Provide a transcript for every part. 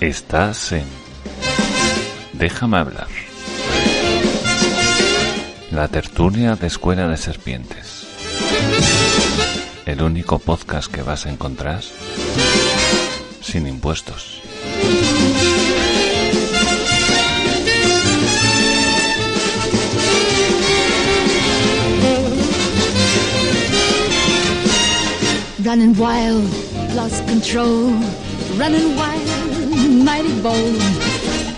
Estás en Déjame hablar. La tertulia de Escuela de Serpientes. El único podcast que vas a encontrar sin impuestos. Running wild, lost control. Running wild, mighty bold.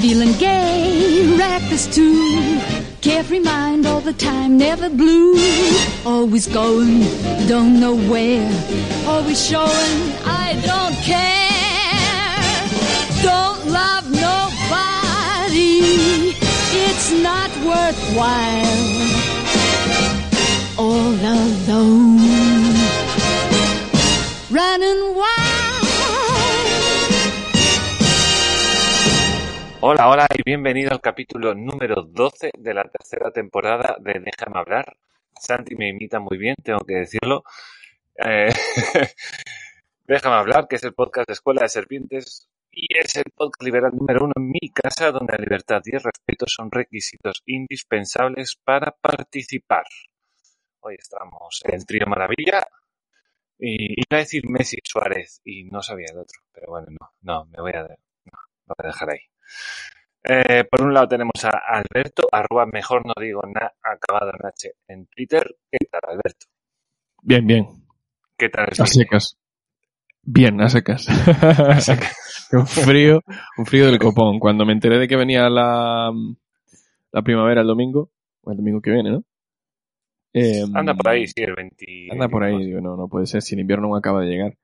Feeling gay, reckless too. Carefree mind all the time, never blue. Always going, don't know where. Always showing, I don't care. Don't love nobody. It's not worthwhile. All alone. Running wild. Hola, hola y bienvenido al capítulo número 12 de la tercera temporada de Déjame hablar. Santi me imita muy bien, tengo que decirlo. Eh, Déjame hablar, que es el podcast de Escuela de Serpientes y es el podcast liberal número uno en mi casa, donde la libertad y el respeto son requisitos indispensables para participar. Hoy estamos en Trío Maravilla y iba a decir Messi Suárez y no sabía el otro, pero bueno, no, no, me voy a, no, lo voy a dejar ahí. Eh, por un lado tenemos a Alberto, arroba mejor no digo nada, acabado en H en Twitter. ¿Qué tal, Alberto? Bien, bien. ¿Qué tal? A secas. Bien, a secas. un frío, un frío del copón. Cuando me enteré de que venía la, la primavera el domingo, o el domingo que viene, ¿no? Eh, Anda por ahí, sí, el 20. Anda por ahí, digo, no, no puede ser, si el invierno no acaba de llegar.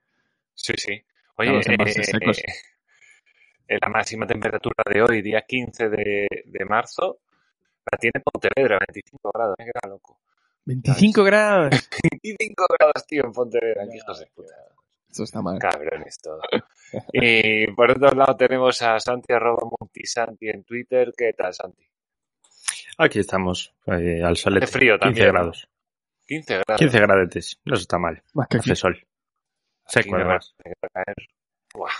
Sí, sí. Oye, eh, secos. La máxima temperatura de hoy, día 15 de, de marzo, la tiene Pontevedra, 25 grados. ¿eh? Que era loco. 25 grados. 25 grados, tío, en Pontevedra. hijos de puta. Esto está mal. Cabrones todo. Y por otro lado tenemos a Santi arroba multisanti en Twitter. ¿Qué tal, Santi? Aquí estamos, eh, al sol. Hace frío 15 también, ¿no? grados. 15 grados. 15 gradetes. No está mal. Más que aquí. Hace sol. Aquí Seco, además. caer. Buah,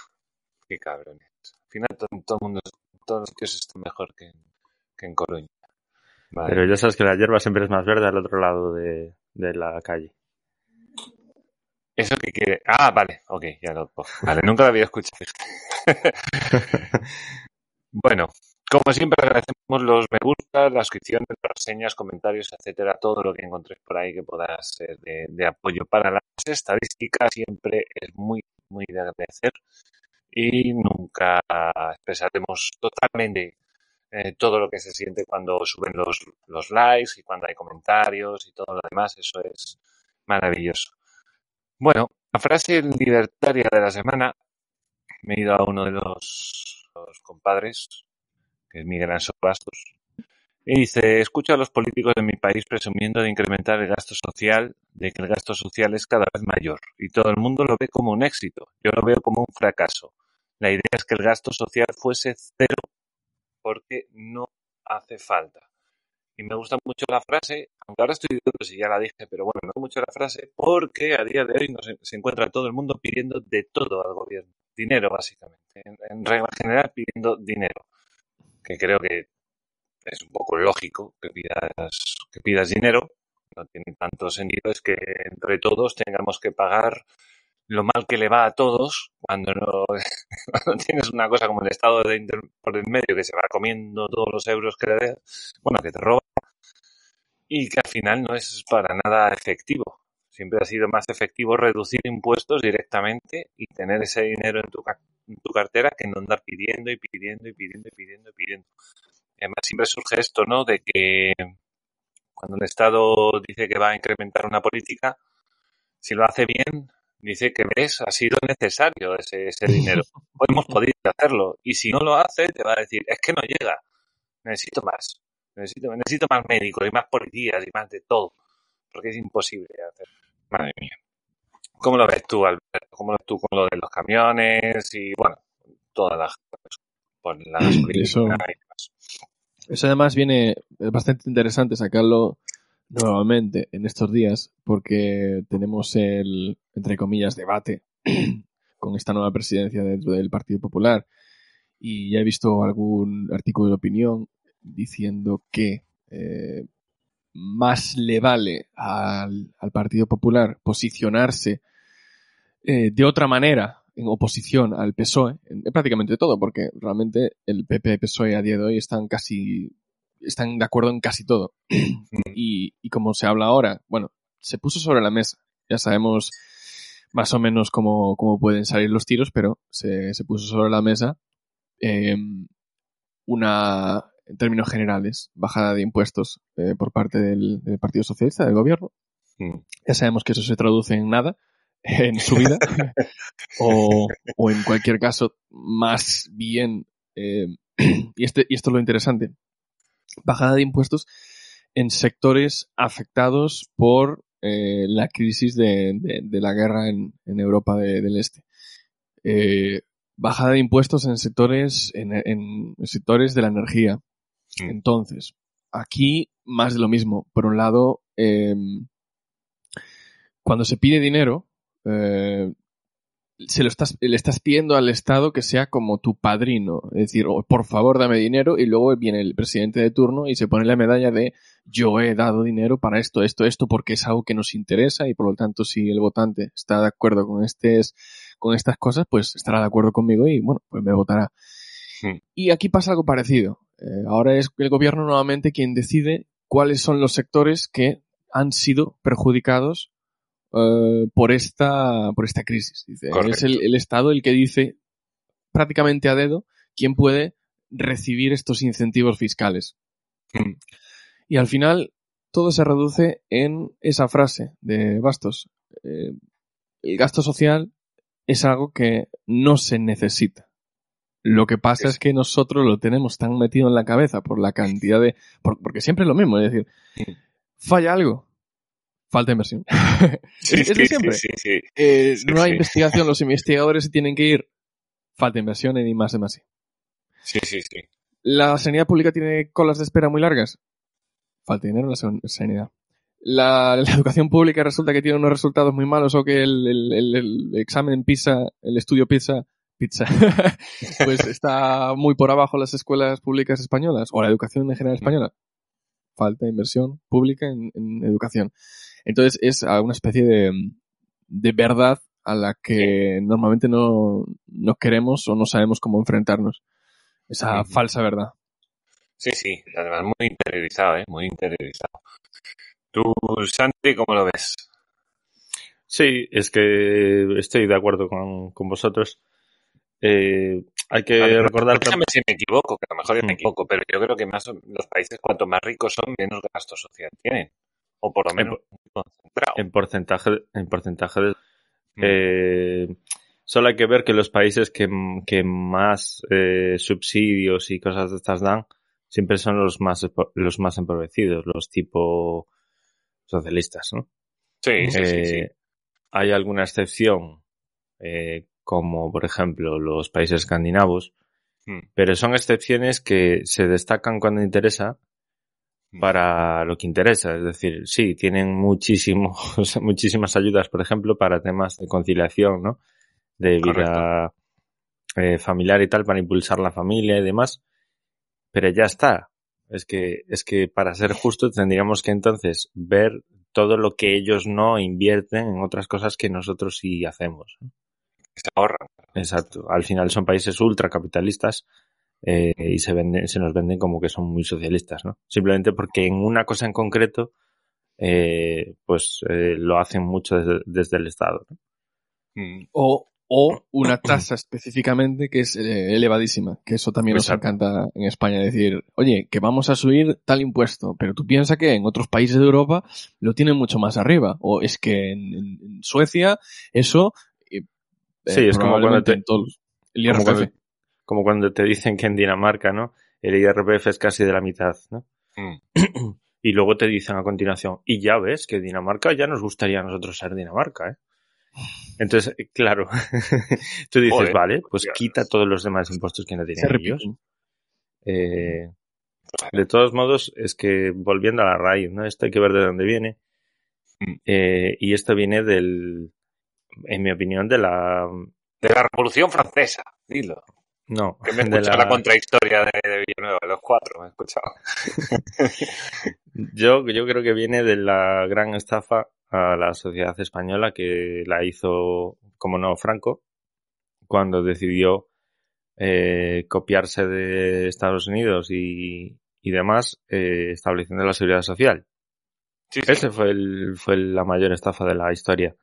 qué cabrones. Al final todo, todo el mundo, todos los sitios están mejor que, en- que en Coruña. Vale. Pero ya sabes que la hierba siempre es más verde al otro lado de, de la calle. Eso que quiere. Ah, vale, ok, ya lo. Vale, nunca lo había escuchado. bueno, como siempre agradecemos los me gusta, las suscripciones, las reseñas, comentarios, etcétera, todo lo que encontréis por ahí que pueda ser de, de apoyo para las estadísticas siempre es muy, muy de agradecer y nunca expresaremos totalmente eh, todo lo que se siente cuando suben los, likes y cuando hay comentarios y todo lo demás, eso es maravilloso. Bueno, la frase libertaria de la semana, me he ido a uno de los, los compadres, que es Miguel Anso Bastos, y dice, escucho a los políticos de mi país presumiendo de incrementar el gasto social, de que el gasto social es cada vez mayor, y todo el mundo lo ve como un éxito. Yo lo veo como un fracaso. La idea es que el gasto social fuese cero, porque no hace falta. Y me gusta mucho la frase, aunque ahora estoy dudando si ya la dije, pero bueno, me gusta mucho la frase porque a día de hoy se encuentra todo el mundo pidiendo de todo al gobierno. Dinero, básicamente. En, en regla general, pidiendo dinero. Que creo que es un poco lógico que pidas, que pidas dinero. No tiene tanto sentido, es que entre todos tengamos que pagar lo mal que le va a todos cuando no, tienes una cosa como el Estado de inter- por el medio que se va comiendo todos los euros que le des, bueno, que te roba y que al final no es para nada efectivo. Siempre ha sido más efectivo reducir impuestos directamente y tener ese dinero en tu, en tu cartera que no andar pidiendo y pidiendo y pidiendo y pidiendo y pidiendo. Además siempre surge esto, ¿no? De que cuando el Estado dice que va a incrementar una política, si lo hace bien, dice que ves, ha sido necesario ese, ese dinero. Hemos podido hacerlo. Y si no lo hace, te va a decir, es que no llega. Necesito más. Necesito, necesito más médicos y más policías y más de todo. Porque es imposible hacer. Madre mía. ¿Cómo lo ves tú, Alberto? ¿Cómo lo ves tú con lo de los camiones y, bueno, todas las cosas? Por la gasolina Eso- y demás. Eso además viene, es bastante interesante sacarlo nuevamente en estos días porque tenemos el, entre comillas, debate con esta nueva presidencia dentro del Partido Popular. Y ya he visto algún artículo de opinión diciendo que eh, más le vale al, Partido Popular posicionarse eh, de otra manera en oposición al PSOE, en, en prácticamente todo, porque realmente el PP y PSOE a día de hoy están casi están de acuerdo en casi todo. y, y como se habla ahora, bueno, se puso sobre la mesa. Ya sabemos más o menos cómo, cómo pueden salir los tiros, pero se, se puso sobre la mesa eh, una, en términos generales, bajada de impuestos eh, por parte del, del Partido Socialista, del gobierno. Mm. Ya sabemos que eso se traduce en nada en su vida. o, o en cualquier caso, más bien, eh, y, este, y esto es lo interesante, bajada de impuestos en sectores afectados por eh, la crisis de, de- de la guerra en, en Europa de- del Este. Eh, bajada de impuestos en sectores, en, en sectores de la energía. Entonces, aquí más de lo mismo. Por un lado, eh, cuando se pide dinero, eh, se lo estás, le estás pidiendo al Estado que sea como tu padrino. Es decir, "Oh, por favor dame dinero y luego viene el presidente de turno y se pone la medalla de yo he dado dinero para esto, esto, esto, porque es algo que nos interesa y por lo tanto si el votante está de acuerdo con, estes, con estas cosas, pues estará de acuerdo conmigo y bueno, pues me votará. Hmm. Y aquí pasa algo parecido. Eh, ahora es el gobierno nuevamente quien decide cuáles son los sectores que han sido perjudicados eh, por esta por esta crisis. Dice, es el, el Estado el que dice prácticamente a dedo quién puede recibir estos incentivos fiscales. Mm. Y al final todo se reduce en esa frase de Bastos. Eh, el gasto social es algo que no se necesita. Lo que pasa Es- que nosotros lo tenemos tan metido en la cabeza por la cantidad de... por- porque siempre es lo mismo, es decir, Mm. falla algo, falta inversión. Sí, Es de siempre. sí, sí, sí. Eh, no hay investigación, los investigadores se tienen que ir, falta inversión y más y más. Sí, sí, sí. La sanidad pública tiene colas de espera muy largas, falta dinero en la san- sanidad. La, la educación pública resulta que tiene unos resultados muy malos o que el, el- el- el examen PISA, el estudio PISA, pizza, pues está muy por abajo las escuelas públicas españolas o la educación en general española. Falta inversión pública en, en educación. Entonces es a una especie de, de verdad a la que normalmente no, no queremos o no sabemos cómo enfrentarnos. Esa falsa verdad. Sí, sí. Además, muy interiorizado, ¿eh? Muy interiorizado. ¿Tú, Santi, cómo lo ves? Sí, es que estoy de acuerdo con, con vosotros. Eh, hay que A ver, recordar Déjame si me equivoco, que a lo mejor yo me Mm. equivoco, pero yo creo que más los países cuanto más ricos son, menos gasto social tienen. O por lo menos muy concentrado. en porcentaje, en porcentaje de, Mm. Eh, solo hay que ver que los países que, que más eh, subsidios y cosas de estas dan siempre son los más los más empobrecidos, los tipo socialistas, ¿no? Sí, sí, sí, sí. Eh, Hay alguna excepción, como por ejemplo los países escandinavos, Mm. pero son excepciones que se destacan cuando interesa. Para lo que interesa. Es decir, sí, tienen muchísimos, muchísimas ayudas, por ejemplo, para temas de conciliación, ¿no? De vida eh, familiar y tal, para impulsar la familia y demás. Pero ya está. Es que, es que para ser justo tendríamos que entonces ver todo lo que ellos no invierten en otras cosas que nosotros sí hacemos. Se ahorran. Exacto. Al final son países ultracapitalistas eh, y se venden, se nos venden como que son muy socialistas, ¿no? Simplemente porque en una cosa en concreto, eh, pues eh, lo hacen mucho desde, desde el Estado. ¿no? Mm. O, o una tasa específicamente que es eh, elevadísima, que eso también nos encanta en España, decir, oye, que vamos a subir tal impuesto, pero tú piensas que en otros países de Europa lo tienen mucho más arriba, o es que en, en- Suecia eso... eh, Sí, es como cuando te- en el Como IRPF. cuando, como cuando te dicen que en Dinamarca, ¿no? El IRPF es casi de la mitad, ¿no? Mm. Y luego te dicen a continuación, y ya ves que Dinamarca ya nos gustaría a nosotros ser Dinamarca, ¿eh? Entonces, eh, claro, tú dices, Joder, vale, pues ya quita todos los demás impuestos que no tienen ellos. Eh, de todos modos, es que volviendo a la raíz, ¿no? Esto hay que ver de dónde viene. Mm. Eh, y esto viene del, en mi opinión, de la, De la Revolución Francesa, dilo. No, Que me he de escuchado la- la... contrahistoria de, de Villanueva, los cuatro, me he escuchado. Yo, yo creo que viene de la gran estafa a la sociedad española que la hizo, como no, Franco, cuando decidió eh, copiarse de Estados Unidos y, y demás, eh, estableciendo la seguridad social. Sí, sí. Ese fue, el, fue la mayor estafa de la historia.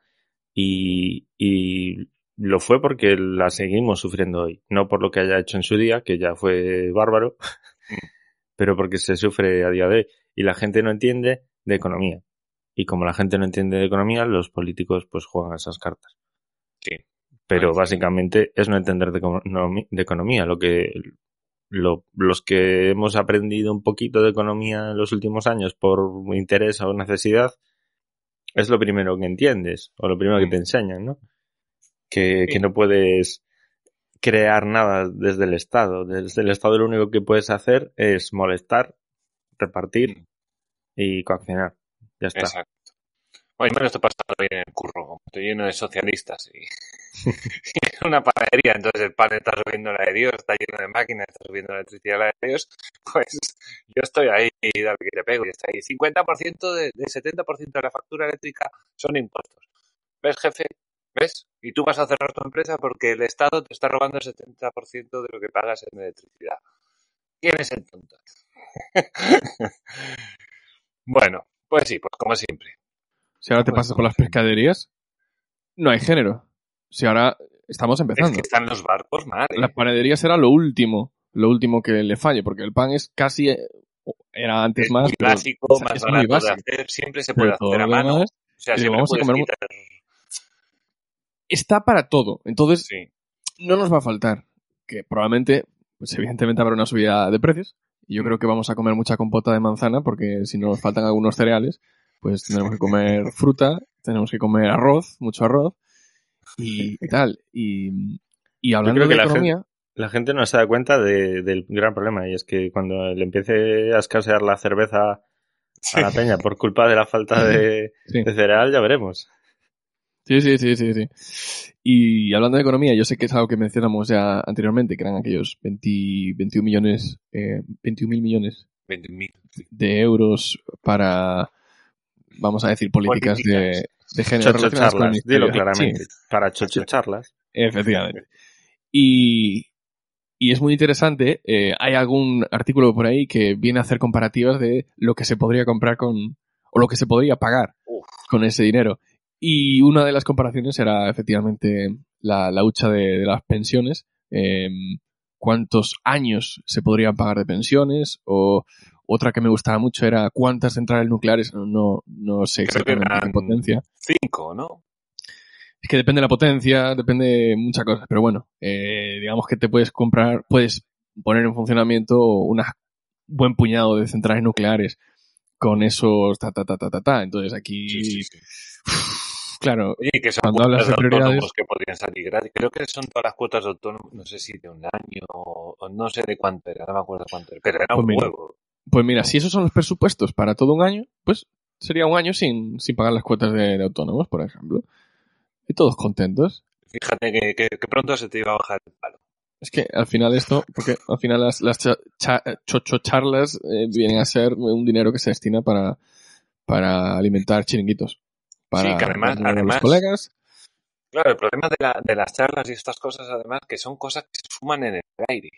Y, y lo fue porque la seguimos sufriendo hoy. No por lo que haya hecho en su día, que ya fue bárbaro, pero porque se sufre a día de hoy. Y la gente no entiende de economía. Y como la gente no entiende de economía, los políticos pues juegan a esas cartas. Sí. Pero básicamente es no entender de, de economía. Lo que lo- los que hemos aprendido un poquito de economía en los últimos años por interés o necesidad, es lo primero que entiendes, o lo primero que Mm. te enseñan, ¿no? Que, Sí. que no puedes crear nada desde el Estado. Desde el Estado lo único que puedes hacer es molestar, repartir y coaccionar. Ya está. Exacto. Bueno, me lo estoy pasando bien en el curro, como estoy lleno de socialistas y, y es una panadería, entonces el pan está subiendo la de Dios, está lleno de máquinas, está subiendo la electricidad la de Dios, pues yo estoy ahí y dale que te pego y está ahí. 50% de, de 70% de la factura eléctrica son impuestos. ¿Ves, jefe? ¿Ves? Y tú vas a cerrar tu empresa porque el Estado te está robando el 70% de lo que pagas en electricidad. ¿Quién es el tonto? bueno, pues sí, pues como siempre. Si ahora te Pues pasas por las pescaderías, no hay género. Si ahora estamos Es empezando. que están los barcos. ¿eh? Las panaderías era lo último, lo último que le falle, porque el pan es casi, eh, era antes es más, muy básico, es- más es muy barato de hacer, siempre se puede hacer a mano. demás, O sea, siempre vamos a comer quitar... está para todo. Entonces, Sí, no nos va a faltar, que probablemente, pues evidentemente habrá una subida de precios, y yo creo que vamos a comer mucha compota de manzana, porque si nos faltan algunos cereales, pues tendremos que comer fruta, tenemos que comer arroz, mucho arroz, y, y tal. Y, y hablando creo que de la economía, La gente no se da cuenta de- del gran problema y es que cuando le empiece a escasear la cerveza a la peña por culpa de la falta de, Sí. de cereal, ya veremos. Sí, sí, sí, sí, sí. Y hablando de economía, yo sé que es algo que mencionamos ya anteriormente, que eran aquellos 20, 21 millones, eh, 21 mil millones 20.000. de euros para, vamos a decir, políticas, de, Políticas. de género. Chocho relacionadas con el charlas, dilo claramente. Sí, Para chocho charlas. efectivamente. Y, y es muy interesante, eh, hay algún artículo por ahí que viene a hacer comparativas de lo que se podría comprar con, o lo que se podría pagar Uf. con ese dinero. Y una de las comparaciones era efectivamente la, la hucha de, de las pensiones. eh, cuántos años se podrían pagar de pensiones o otra que me gustaba mucho era cuántas centrales nucleares, no, no, sé exactamente en potencia. Cinco, ¿no? Es que depende de la potencia, depende de muchas cosas, pero bueno, eh, digamos que te puedes comprar, puedes poner en funcionamiento un buen puñado de centrales nucleares con esos ta ta ta ta ta ta. Entonces aquí, Sí, sí, sí. Claro, Oye, que son Cuando hablas de de prioridades- que podrían salir gratis. Creo que son todas las cuotas de autónomos, no sé si de un año o no sé de cuánto era, no me acuerdo cuánto era, pero era Pues un mira. huevo. Pues mira, si esos son los presupuestos para todo un año, pues sería un año sin, sin pagar las cuotas de, de autónomos, por ejemplo. Y todos contentos. Fíjate que, que, que pronto se te iba a bajar el palo. Es que al final esto, porque al final las, las cha- cha- chocho charlas eh, vienen a ser un dinero que se destina para, para alimentar chiringuitos. Para Sí, que además- los además- colegas. Claro, el problema de, la, de las charlas y estas cosas, además, que son cosas que se fuman en el aire.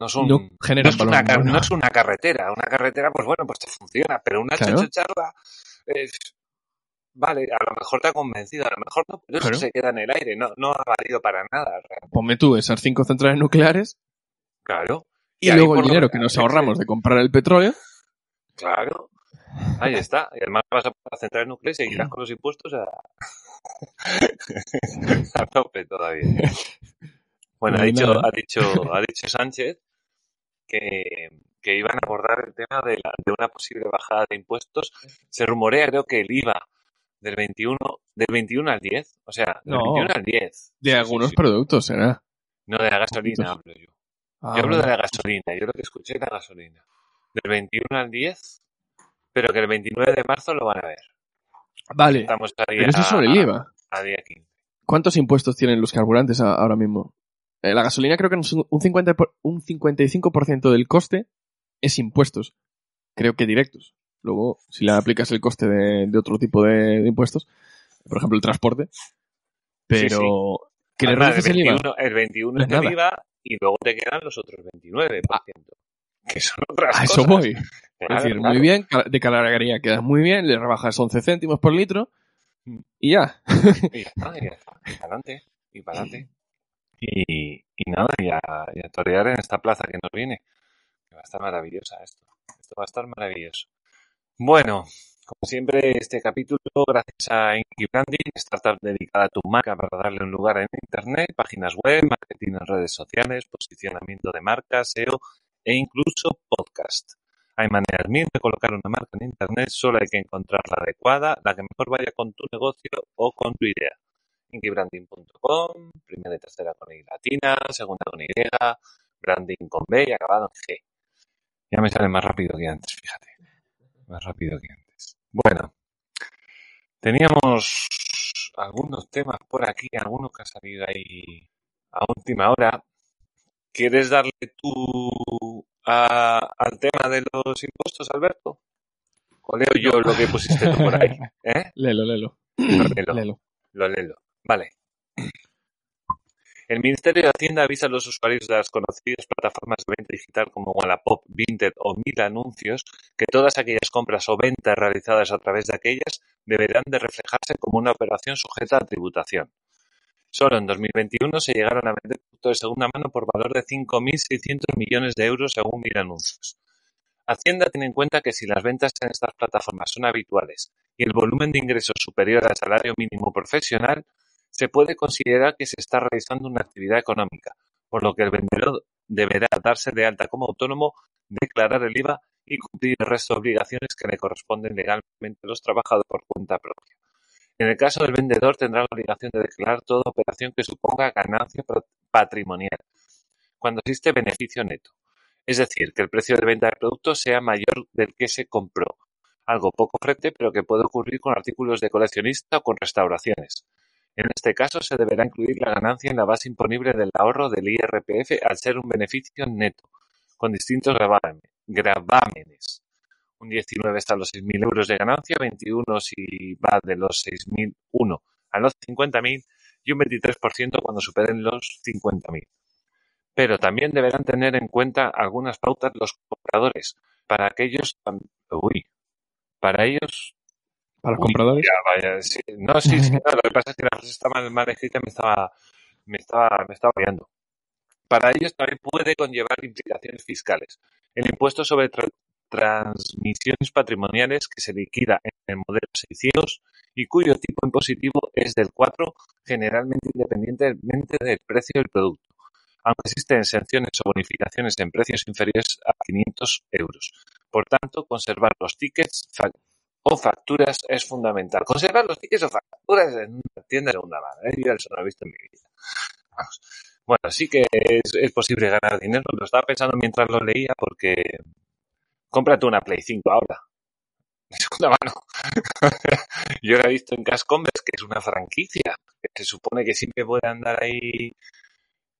No son. No es, una, car- humano. no es una carretera. Una carretera, pues bueno, pues te funciona. Pero una Claro. charla. es- vale, a lo mejor te ha convencido, a lo mejor no, pero eso Claro. se queda en el aire. No, no ha valido para nada. realmente. Ponme tú esas cinco centrales nucleares Claro. y, luego el dinero que nos ahorramos de comprar el petróleo. Claro. Ahí está. Y además vas a la central nuclear y seguirás con los impuestos a, a tope todavía. Bueno, ha dicho, ha dicho, ha dicho Sánchez que, que iban a abordar el tema de, la- de una posible bajada de impuestos. Se rumorea, creo que el IVA del 21, del 21 al 10. O sea, del No. 21 al 10. De Sí, algunos sí, sí. productos, será. No, de la gasolina hablo yo. Ah, Yo hablo de la gasolina, yo lo que escuché es la gasolina. Del 21 al 10, pero que el 29 de marzo lo van a ver. Vale, Estamos a día, pero eso es sobre el IVA. a día 15. ¿Cuántos impuestos tienen los carburantes a- ahora mismo? Eh, la gasolina creo que un, un 50 por- un 55% del coste es impuestos. Creo que directos. Luego, si le aplicas el coste de, de otro tipo de, de impuestos, por ejemplo el transporte, pero que le Además, reduces el el IVA. 21, el 21 No es el nada. IVA y luego te quedan los otros 29%. que son otras A eso cosas. voy. Claro, es decir, claro. muy bien, de cargaría quedas muy bien, le rebajas 11 céntimos por litro y ya. Y ya está, y ya está. Y para adelante, y para adelante. Y, y nada, y a, y a torear en esta plaza que nos viene. Que va a estar maravillosa esto. Esto va a estar maravilloso. Bueno, como siempre, este capítulo, gracias a Inky Branding, startup dedicada a tu marca para darle un lugar en Internet, páginas web, marketing en redes sociales, posicionamiento de marca, SEO e incluso podcast. Hay maneras mil de colocar una marca en Internet, solo hay que encontrar la adecuada, la que mejor vaya con tu negocio o con tu idea. inkybranding.com, primera y tercera con I latina, segunda con Y, branding con B y acabado en G. Ya me sale más rápido que antes, fíjate. Más rápido que antes. Bueno, teníamos algunos temas por aquí, algunos que han salido ahí a última hora. ¿Quieres darle tú a- al tema de los impuestos, Alberto? ¿O leo yo lo que pusiste tú por ahí? ¿Eh? Lelo, lelo. Lo leo. Lelo. Lo leo. Vale. El Ministerio de Hacienda avisa a los usuarios de las conocidas plataformas de venta digital como Wallapop, Vinted o Mil Anuncios que todas aquellas compras o ventas realizadas a través de aquellas deberán de reflejarse como una operación sujeta a tributación. Solo en 2021 se llegaron a vender productos de segunda mano por valor de 5.600 millones de euros según Mil Anuncios. Hacienda tiene en cuenta que si las ventas en estas plataformas son habituales y el volumen de ingresos superior al salario mínimo profesional, se puede considerar que se está realizando una actividad económica, por lo que el vendedor deberá darse de alta como autónomo, declarar el IVA y cumplir el resto de obligaciones que le corresponden legalmente a los trabajadores por cuenta propia. En el caso del vendedor tendrá la obligación de declarar toda operación que suponga ganancia patrimonial, cuando existe beneficio neto. Es decir, que el precio de venta del producto sea mayor del que se compró. Algo poco frecuente, pero que puede ocurrir con artículos de coleccionista o con restauraciones. En este caso, se deberá incluir la ganancia en la base imponible del ahorro del IRPF al ser un beneficio neto, con distintos gravámenes. Un 19 está a los 6.000 euros de ganancia, 21 si va de los 6.001 a los 50.000 y un 23% cuando superen los 50.000 pero también deberán tener en cuenta algunas pautas los compradores. Para aquellos, uy, para ellos, Para los uy, compradores. ya, vaya, sí, no, sí, sí, no, lo que pasa es que la frase está mal, mal escrita me estaba, me estaba, me estaba guiando. Para ellos también puede conllevar implicaciones fiscales. El impuesto sobre transmisiones patrimoniales que se liquida en el modelo 600 y cuyo tipo impositivo es del 4, generalmente independientemente del precio del producto aunque existen exenciones o bonificaciones en precios inferiores a 500 euros. Por tanto, conservar los tickets o facturas es fundamental. Conservar los tickets o facturas en una tienda de segunda mano. ¿eh? No he visto en mi vida. Bueno, sí que es, es posible ganar dinero. Lo estaba pensando mientras lo leía porque cómprate una Play 5 ahora. De segunda mano. Yo la he visto en Cash Converse, que es una franquicia, que se supone que siempre puede andar ahí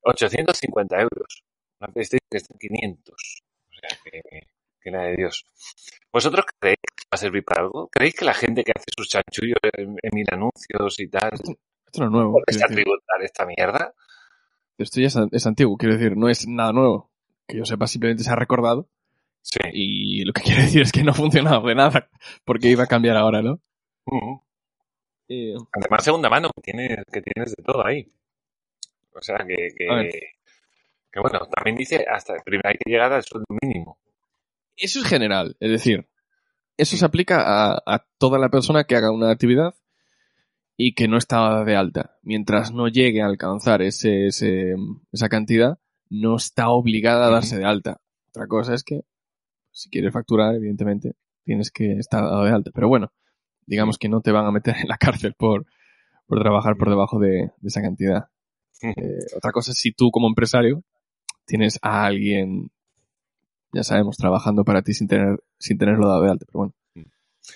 850 euros. Una PlayStation que está en 500. O sea, que, que la de Dios. ¿Vosotros creéis que va a servir para algo? ¿Creéis que la gente que hace sus chanchullos en, en mil anuncios y tal Esto no es nuevo. tributar esta mierda? Esto ya es, es antiguo, quiero decir, no es nada nuevo. Que yo sepa, simplemente se ha recordado. Sí. Y lo que quiere decir es que no ha funcionado de nada. Porque iba a cambiar ahora, ¿no? Ujú. Eh, Además, segunda mano, que tienes, que tienes de todo ahí. O sea, que, que, que bueno, también dice hasta primero hay que llegar al sueldo mínimo. Eso es general, es decir, eso se aplica a, a toda la persona que haga una actividad y que no está de alta. Mientras no llegue a alcanzar ese, ese- esa cantidad, no está obligada a darse de alta. Otra cosa es que, si quieres facturar, evidentemente, tienes que estar dado de alta. Pero bueno, digamos que no te van a meter en la cárcel por, por trabajar por debajo de, de esa cantidad. Eh, otra cosa es si tú como empresario tienes a alguien, ya sabemos, trabajando para ti sin tener, sin tenerlo dado de alta. Pero bueno,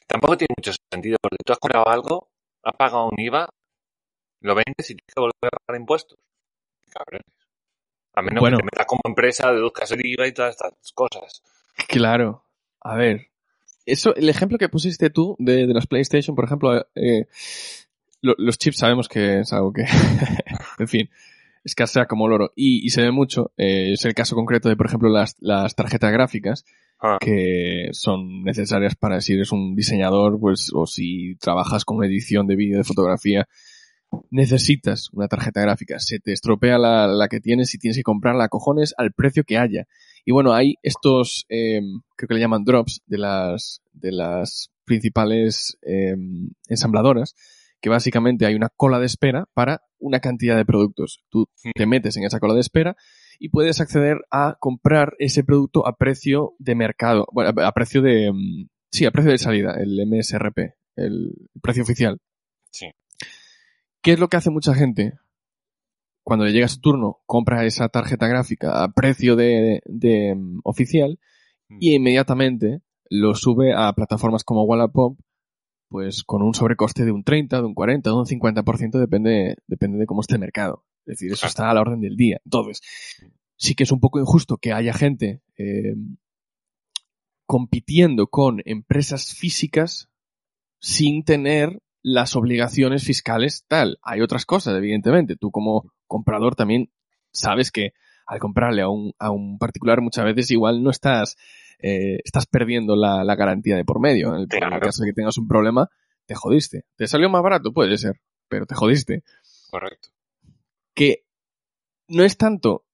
Tampoco tiene mucho sentido, porque tú has comprado algo, has pagado un IVA, lo vendes y tienes que volver a pagar impuestos. Cabrones. A menos Bueno. que te metas como empresa, deduzcas el IVA y todas estas cosas. Claro. A ver. Eso, el ejemplo que pusiste tú de, de las PlayStation, por ejemplo, eh, lo- los chips sabemos que es algo que, en fin, escasea como el oro. Y, y se ve mucho. eh, es el caso concreto de, por ejemplo, las, las tarjetas gráficas, Ah. que son necesarias para si eres un diseñador, pues, o si trabajas con edición de vídeo, de fotografía, necesitas una tarjeta gráfica. Se te estropea la, la que tienes y tienes que comprarla a cojones al precio que haya. Y bueno, hay estos, eh, creo que le llaman drops de las, de las principales eh, ensambladoras, que básicamente hay una cola de espera para una cantidad de productos. Tú te metes en esa cola de espera y puedes acceder a comprar ese producto a precio de mercado, bueno, a precio de, mm, sí, a precio de salida, el MSRP, el precio oficial. Sí. ¿Qué es lo que hace mucha gente? Cuando le llega su turno, compra esa tarjeta gráfica a precio de, de, mm, oficial y inmediatamente lo sube a plataformas como Wallapop, pues con un sobrecoste de un 30, de un 40, de un 50%, depende, depende de cómo esté el mercado. Es decir, eso está a la orden del día. Entonces, sí que es un poco injusto que haya gente eh, compitiendo con empresas físicas sin tener las obligaciones fiscales tal. Hay otras cosas, evidentemente. Tú como comprador también sabes que al comprarle a un, a un particular muchas veces igual no estás, eh, estás perdiendo la, la garantía de por medio. En el, en el caso de que tengas un problema, te jodiste. ¿Te salió más barato? Puede ser, pero te jodiste Correcto. que no es tanto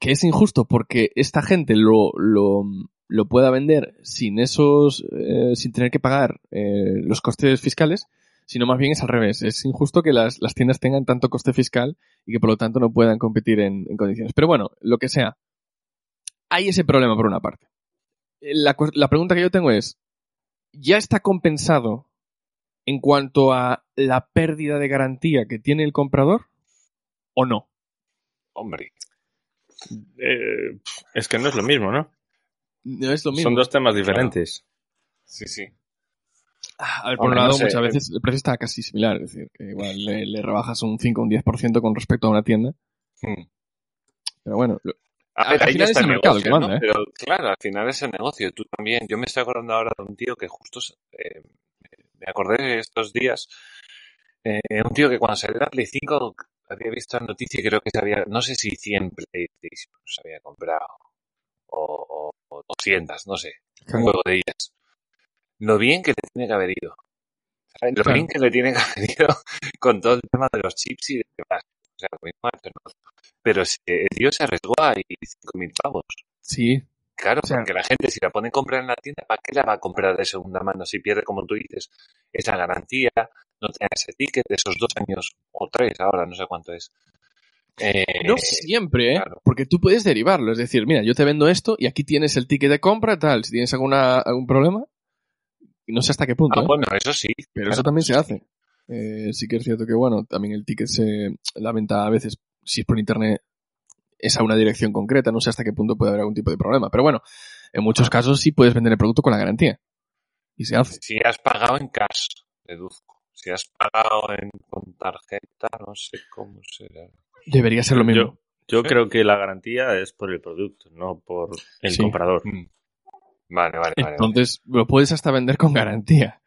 que es injusto porque esta gente lo, lo, lo pueda vender sin esos, eh, sin tener que pagar eh, los costes fiscales, sino más bien es al revés. Es injusto que las, las tiendas tengan tanto coste fiscal y que por lo tanto no puedan competir en, en condiciones. Pero bueno, lo que sea, hay ese problema por una parte. La, la pregunta que yo tengo es, ¿ya está compensado en cuanto a la pérdida de garantía que tiene el comprador o no? Hombre. Eh, es que no es lo mismo, ¿no? No es lo mismo. Son dos temas diferentes. Sí, sí. A ver, por un lado, no sé. muchas veces el precio está casi similar. Es decir, que igual le, le rebajas un 5 o un 10% con respecto a una tienda. Hmm. Pero bueno, lo- A Al ver, final está es el mercado el negocio, que manda, ¿no? ¿eh? Pero claro, al final es el negocio. Tú también. Yo me estoy acordando ahora de un tío que justo eh, me acordé estos días. eh, un tío que cuando salió la Play 5 había visto la noticia y creo que se había, no sé si 100 PlayStation se había comprado o, o, o 200, no sé, un juego de ellas. Lo bien que le tiene que haber ido. ¿sabes? Lo Claro. bien que le tiene que haber ido con todo el tema de los chips y demás. O sea, lo mismo ¿no? Pero si el tío se arriesgó a 5.000 pavos. sí. Claro, O sea- porque la gente si la pone a comprar en la tienda, ¿para qué la va a comprar de segunda mano si pierde, como tú dices, esa garantía, no tiene ese ticket de esos dos años o tres ahora, no sé cuánto es? Eh, No siempre, ¿eh? claro. Porque tú puedes derivarlo. Es decir, mira, yo te vendo esto y aquí tienes el ticket de compra, tal. Si tienes alguna, algún problema, no sé hasta qué punto, ah, ¿eh? bueno, eso sí. Pero claro, eso también se sí. hace. Eh, sí que es cierto que, bueno, también el ticket se, la venta a veces, si es por internet, es a una dirección concreta, no sé hasta qué punto puede haber algún tipo de problema. Pero bueno, en muchos casos sí puedes vender el producto con la garantía. Y se hace. Si has pagado en cash, deduzco. Si has pagado en, con tarjeta, no sé cómo será. Debería ser lo mismo. Yo Sí. creo que la garantía es por el producto, no por el Sí. comprador. Mm. Vale, vale, vale. Entonces, lo puedes hasta vender con garantía.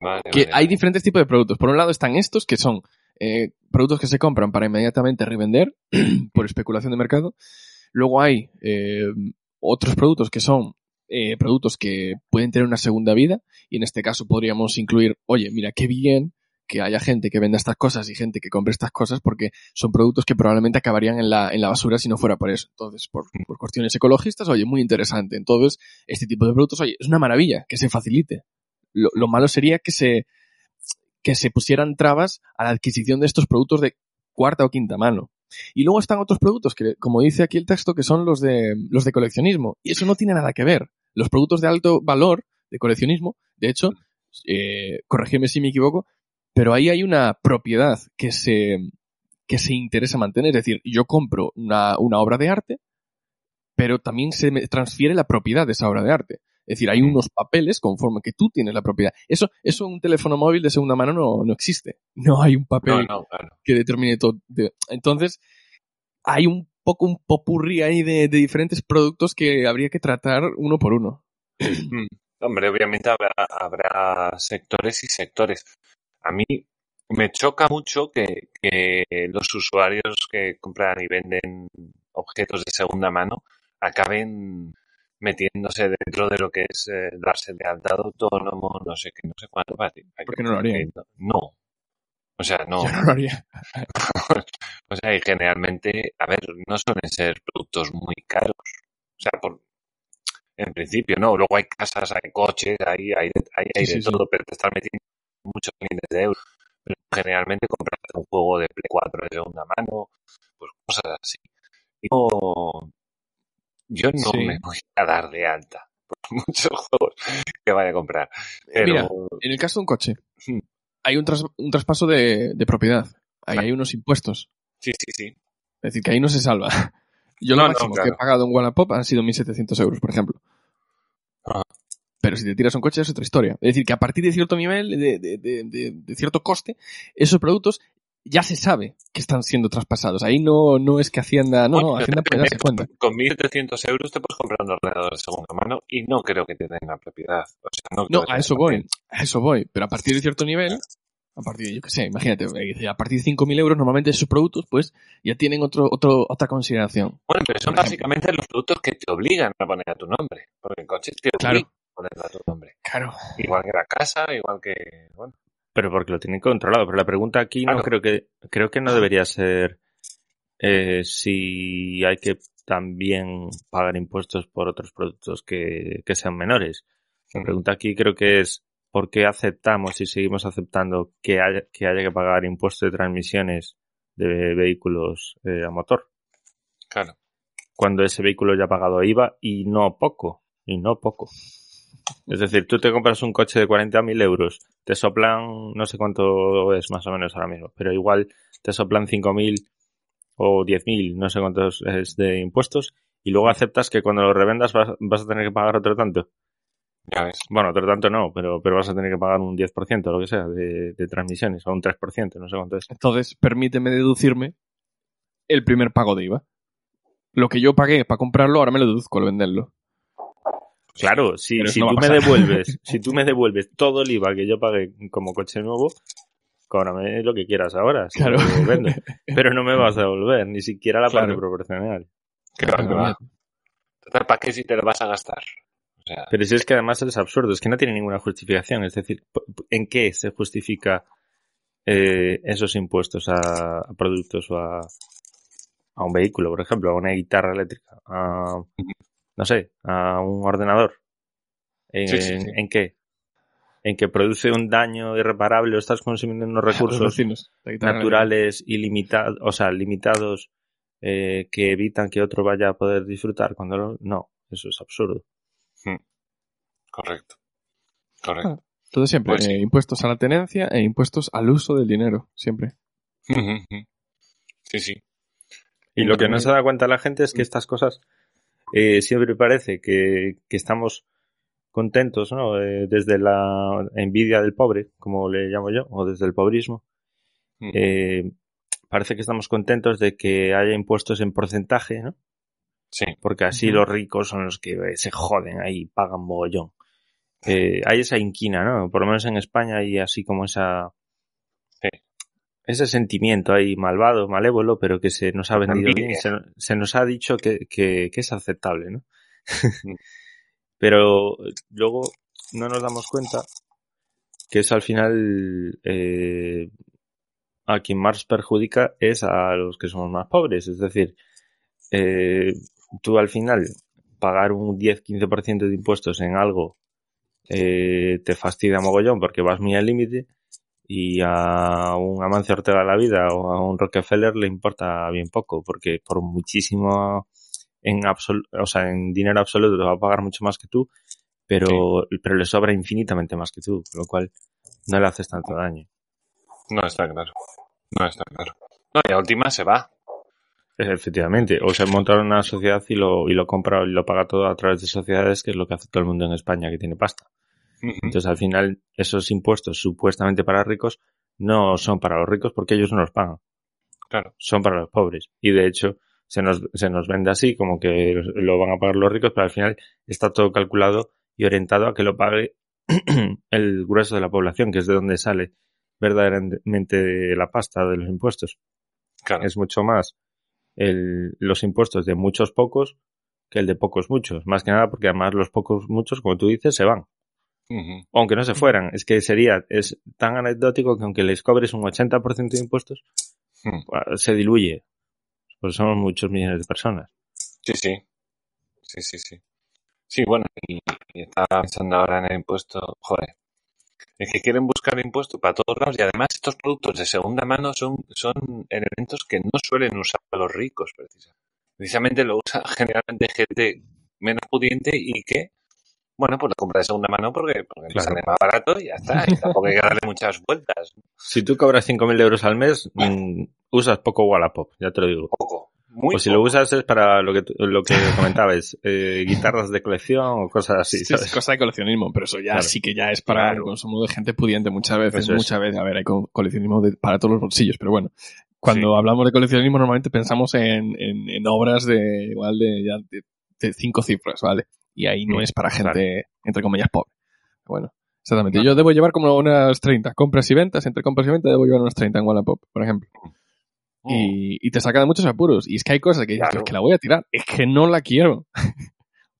vale, Que vale, hay vale. diferentes tipos de productos. Por un lado están estos, que son eh, productos que se compran para inmediatamente revender por especulación de mercado. Luego hay eh, otros productos que son eh, productos que pueden tener una segunda vida y en este caso podríamos incluir, oye, mira, qué bien que haya gente que venda estas cosas y gente que compre estas cosas porque son productos que probablemente acabarían en la, en la basura si no fuera por eso. Entonces, por, cuestiones ecologistas, oye, muy interesante. Entonces, este tipo de productos, oye, es una maravilla que se facilite. Lo, lo malo sería que se, que se pusieran trabas a la adquisición de estos productos de cuarta o quinta mano. Y luego están otros productos que, como dice aquí el texto, que son los de, los de coleccionismo. Y eso no tiene nada que ver. Los productos de alto valor de coleccionismo, de hecho, eh, corregirme si me equivoco, pero ahí hay una propiedad que se, que se interesa mantener. Es decir, yo compro una, una obra de arte, pero también se me transfiere la propiedad de esa obra de arte. Es decir, hay unos papeles conforme que tú tienes la propiedad. Eso, eso en un teléfono móvil de segunda mano no, no existe. No hay un papel No, no, claro. que determine todo. Entonces, hay un poco un popurrí ahí de, de diferentes productos que habría que tratar uno por uno. Mm. Hombre, obviamente habrá, habrá sectores y sectores. A mí me choca mucho que, que los usuarios que compran y venden objetos de segunda mano acaben metiéndose dentro de lo que es eh, darse de alta autónomo, no sé qué, no sé cuánto. para ti. Hay ¿Por qué no lo haría? No. O sea, no. Yo no lo haría. o sea, y generalmente, a ver, no suelen ser productos muy caros. O sea, por, en principio, no. Luego hay casas, hay coches, hay, hay, de- hay, hay Sí, de sí, sí. todo, pero te están metiendo muchos miles de euros. Pero generalmente compras un juego de Play 4 de segunda mano, pues cosas así. Yo no Sí. me voy a dar de alta por muchos juegos que vaya a comprar. Pero, Mira, en el caso de un coche, Hmm. hay un, tras- un traspaso de, de propiedad. Ahí Claro. hay unos impuestos. sí, sí, sí. Es decir, que ahí no se salva. Yo No, lo no, máximo que he pagado en Wallapop han sido 1.700 euros, por ejemplo. Ajá. Pero si te tiras un coche es otra historia. Es decir, que a partir de cierto nivel, de, de- de- de- de cierto coste, esos productos ya se sabe que están siendo traspasados. Ahí no, no es que Hacienda... No, no, Hacienda puede darse cuenta. Con 1.700 euros te puedes comprar un ordenador de segunda mano y no creo que te den la propiedad. O sea, no, a eso voy. A eso voy. Pero a partir de cierto nivel, a partir de, yo qué sé, imagínate, eh, a partir de 5.000 euros, normalmente esos productos, pues, ya tienen otro, otro, otra consideración. Bueno, pero son básicamente los productos que te obligan a poner a tu nombre. Porque el coche te Claro. obliga poner a tu nombre. Claro. Igual que la casa, igual que... Bueno, Pero porque lo tienen controlado. Pero la pregunta aquí no creo que, creo que no debería ser eh, si hay que también pagar impuestos por otros productos que, que sean menores. La pregunta aquí creo que es ¿por qué aceptamos y seguimos aceptando que haya que, haya que pagar impuestos de transmisiones de vehículos eh, a motor? claro. Cuando ese vehículo ya ha pagado IVA y no poco, y no poco. Es decir, tú te compras un coche de 40.000 euros, te soplan, no sé cuánto es más o menos ahora mismo, pero igual te soplan 5.000 o 10.000, no sé cuántos es de impuestos, y luego aceptas que cuando lo revendas vas, vas a tener que pagar otro tanto. Ya ves. Bueno, otro tanto no, pero, pero vas a tener que pagar un 10% o lo que sea de, de transmisiones, o un 3%, no sé cuánto es. Entonces, permíteme deducirme el primer pago de IVA. Lo que yo pagué para comprarlo, ahora me lo deduzco al venderlo. Claro, si, si no tú me devuelves, si tú me devuelves todo el IVA que yo pagué como coche nuevo, cóbrame lo que quieras ahora, si Claro. lo vendo. Pero no me vas a devolver, ni siquiera la parte Claro. proporcional. Va. Total, ¿para qué si te lo vas a gastar? O sea, Pero si es que además es absurdo, es que no tiene ninguna justificación. Es decir, ¿en qué se justifica eh, esos impuestos a, a productos o a, a un vehículo, por ejemplo, a una guitarra eléctrica, a, no sé, a un ordenador? ¿En, Sí, sí, sí. en qué? ¿En que produce un daño irreparable o estás consumiendo unos Los recursos vecinos, naturales ilimitados, o sea, limitados eh, que evitan que otro vaya a poder disfrutar cuando lo- no, eso es absurdo. correcto. Correcto. Todo siempre. Pues sí. eh, impuestos a la tenencia e impuestos al uso del dinero. Siempre. Sí, sí. Y lo que no se da cuenta la gente es que estas cosas eh, siempre parece que, que estamos contentos, ¿no? Eh, desde la envidia del pobre, como le llamo yo, o desde el pobrismo. Mm. Eh, parece que estamos contentos de que haya impuestos en porcentaje, ¿no? Sí. Porque así los ricos son los que eh, se joden ahí, pagan mogollón. Hay esa inquina, ¿no? Por lo menos en España hay así como esa... Ese sentimiento ahí malvado, malévolo, pero que se nos ha vendido bien, se, se nos ha dicho que, que- que es aceptable, ¿no? Mm. pero luego no nos damos cuenta que eso al final eh, a quien más perjudica es a los que somos más pobres. Es decir, eh, tú al final pagar un 10-15% de impuestos en algo eh, te fastidia mogollón porque vas muy al límite y a un Amancio Ortega de la vida o a un Rockefeller le importa bien poco porque por muchísimo en absol- o sea, en dinero absoluto te va a pagar mucho más que tú, pero, pero le sobra infinitamente más que tú, con lo cual no le haces tanto daño. No está claro. No está claro. No, y a última se va. Efectivamente, o sea, montar una sociedad y lo, y lo compra y lo paga todo a través de sociedades, que es lo que hace todo el mundo en España que tiene pasta. Entonces, al final, esos impuestos supuestamente para ricos no son para los ricos porque ellos no los pagan. Claro. Son para los pobres. Y de hecho, se nos, se nos vende así, como que lo van a pagar los ricos, pero al final está todo calculado y orientado a que lo pague el grueso de la población, que es de donde sale verdaderamente la pasta de los impuestos. Claro. Es mucho más el, los impuestos de muchos pocos que el de pocos muchos. Más que nada porque además los pocos muchos, como tú dices, se van. Aunque no se fueran. Es que sería, es tan anecdótico que aunque les cobres un 80% de impuestos, se diluye. Pues somos muchos millones de personas. Sí, sí. Sí, sí, sí. Sí, bueno, y, y estaba pensando ahora en el impuesto, joder. Es que quieren buscar impuesto para todos lados y además estos productos de segunda mano son, son elementos que no suelen usar los ricos, precisamente. Precisamente lo usa generalmente gente menos pudiente y que, bueno, pues lo compra de segunda mano porque, porque Claro. sale más barato y ya está. Y tampoco hay que darle muchas vueltas. Si tú cobras 5.000 euros al mes, mm, usas poco Wallapop, ya te lo digo. Poco. Muy o si poco. lo usas es para lo que, lo que comentabas, eh, guitarras de colección o cosas así, Sí, ¿sabes? es cosa de coleccionismo, pero eso ya Claro. sí que ya es para Claro. el consumo de gente pudiente muchas veces, Eso es. muchas veces. A ver, hay co- coleccionismo de- para todos los bolsillos, pero bueno. Cuando Sí. hablamos de coleccionismo normalmente pensamos en, en, en obras de igual de, ya de, de cinco cifras, ¿vale? Y ahí no es para claro. gente, entre comillas, pobre. Bueno, exactamente. Yo debo llevar como unas 30 compras y ventas, entre compras y ventas debo llevar unas 30 en Wallapop, por ejemplo. Mm. Y, y te saca de muchos apuros. Y es que hay cosas que dices, Claro. es que la voy a tirar, es que no la quiero.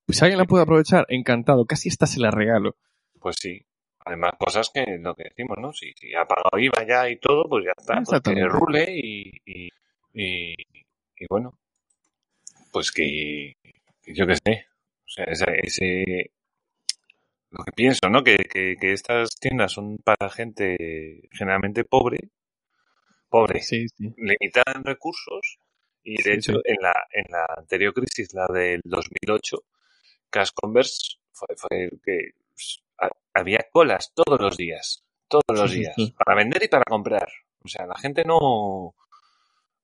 pues si alguien la puede aprovechar, encantado. Casi esta se la regalo. Pues sí. Además, cosas que lo que decimos, ¿no? Si, si ha pagado IVA ya y todo, pues ya está. Pues que rule y, y, y, y bueno, pues que yo qué sé. O sea, ese, ese- lo que pienso, ¿no? Que, que, que estas tiendas son para gente generalmente pobre, pobre, Sí, sí. limitada en recursos y de Sí, hecho en la en la anterior crisis, la del 2008, Cash Converse fue, fue que pues, ha- había colas todos los días, todos los días, para vender y para comprar. O sea, la gente no...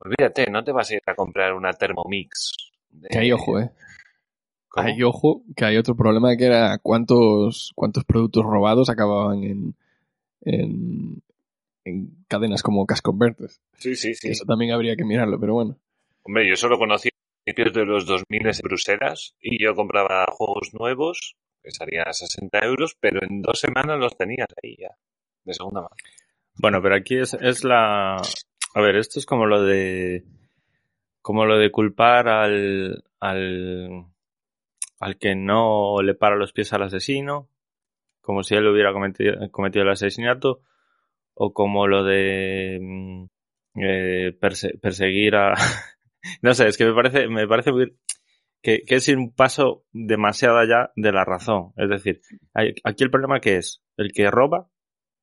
Olvídate, no te vas a ir a comprar una Thermomix. de- Que hay ojo, eh. ¿Cómo? Hay ojo, que hay otro problema que era cuántos, cuántos productos robados acababan en, en, en cadenas como Cash Converters. Sí, sí, sí. Eso también habría que mirarlo, pero bueno. Hombre, yo solo conocí a principios de los 2000 en Bruselas y yo compraba juegos nuevos que salían a 60 euros, pero en dos semanas los tenías ahí ya, de segunda mano. Bueno, pero aquí es, es la... A ver, esto es como lo de... Como lo de culpar al... al al que no le para los pies al asesino, como si él hubiera cometido, cometido el asesinato, o como lo de mm, eh, perse- perseguir a... no sé, es que me parece, me parece muy- que, que es ir un paso demasiado allá de la razón. Es decir, hay- aquí el problema que es el que roba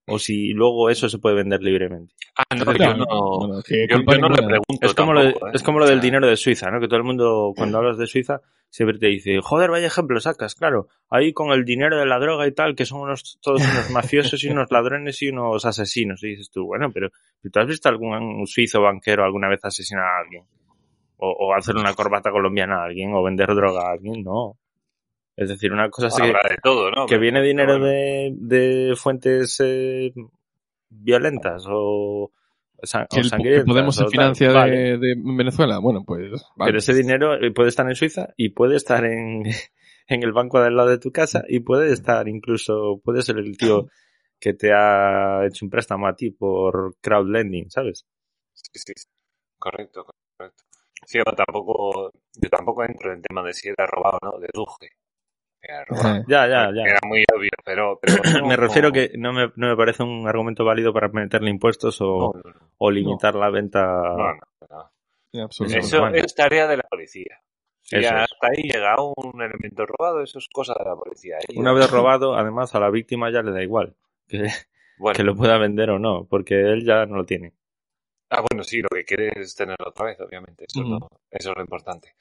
o si luego eso se puede vender libremente. Ah, no, Claro, yo no, bueno, que yo, yo no le pregunto Es como, lo, de- tampoco, ¿eh? es como lo del dinero de Suiza, ¿no? Que todo el mundo, cuando hablas de Suiza, siempre te dice, joder, vaya ejemplo sacas, claro. Ahí con el dinero de la droga y tal, que son unos, todos unos mafiosos y unos ladrones y unos asesinos. Y dices tú, bueno, pero ¿tú has visto algún suizo banquero alguna vez asesinar a alguien? O, o hacer una corbata colombiana a alguien, o vender droga a alguien, no. Es decir, una cosa es que, de todo, ¿no? que Pero- viene dinero bueno, de, de fuentes eh, violentas o, san- Que, el-. Podemos se financia Vale. de, de Venezuela. Bueno, pues. vale. Pero ese dinero eh, puede estar en Suiza y puede estar en, en el banco del lado de tu casa y puede estar incluso, puede ser el tío que te ha hecho un préstamo a ti por crowdlending, ¿sabes? Sí, sí, sí. Correcto, correcto. Sí, yo tampoco, yo tampoco entro en el tema de si era robado o no, deduje. Ya, ya, ya. Era muy obvio, pero... pero no, me refiero no, que no me, no me parece un argumento válido para meterle impuestos o, No, no, no, o limitar la venta. no, no, no. Sí, absolutamente. Eso bueno. es tarea de la policía. Si Eso es. hasta ahí llega un elemento robado, eso es cosa de la policía. Ahí Una ya- vez robado, además a la víctima ya le da igual que, Bueno, que lo pueda vender o no, porque él ya no lo tiene. Ah, bueno, sí, lo que quiere es tenerlo otra vez, obviamente. Eso, es lo- eso es lo importante.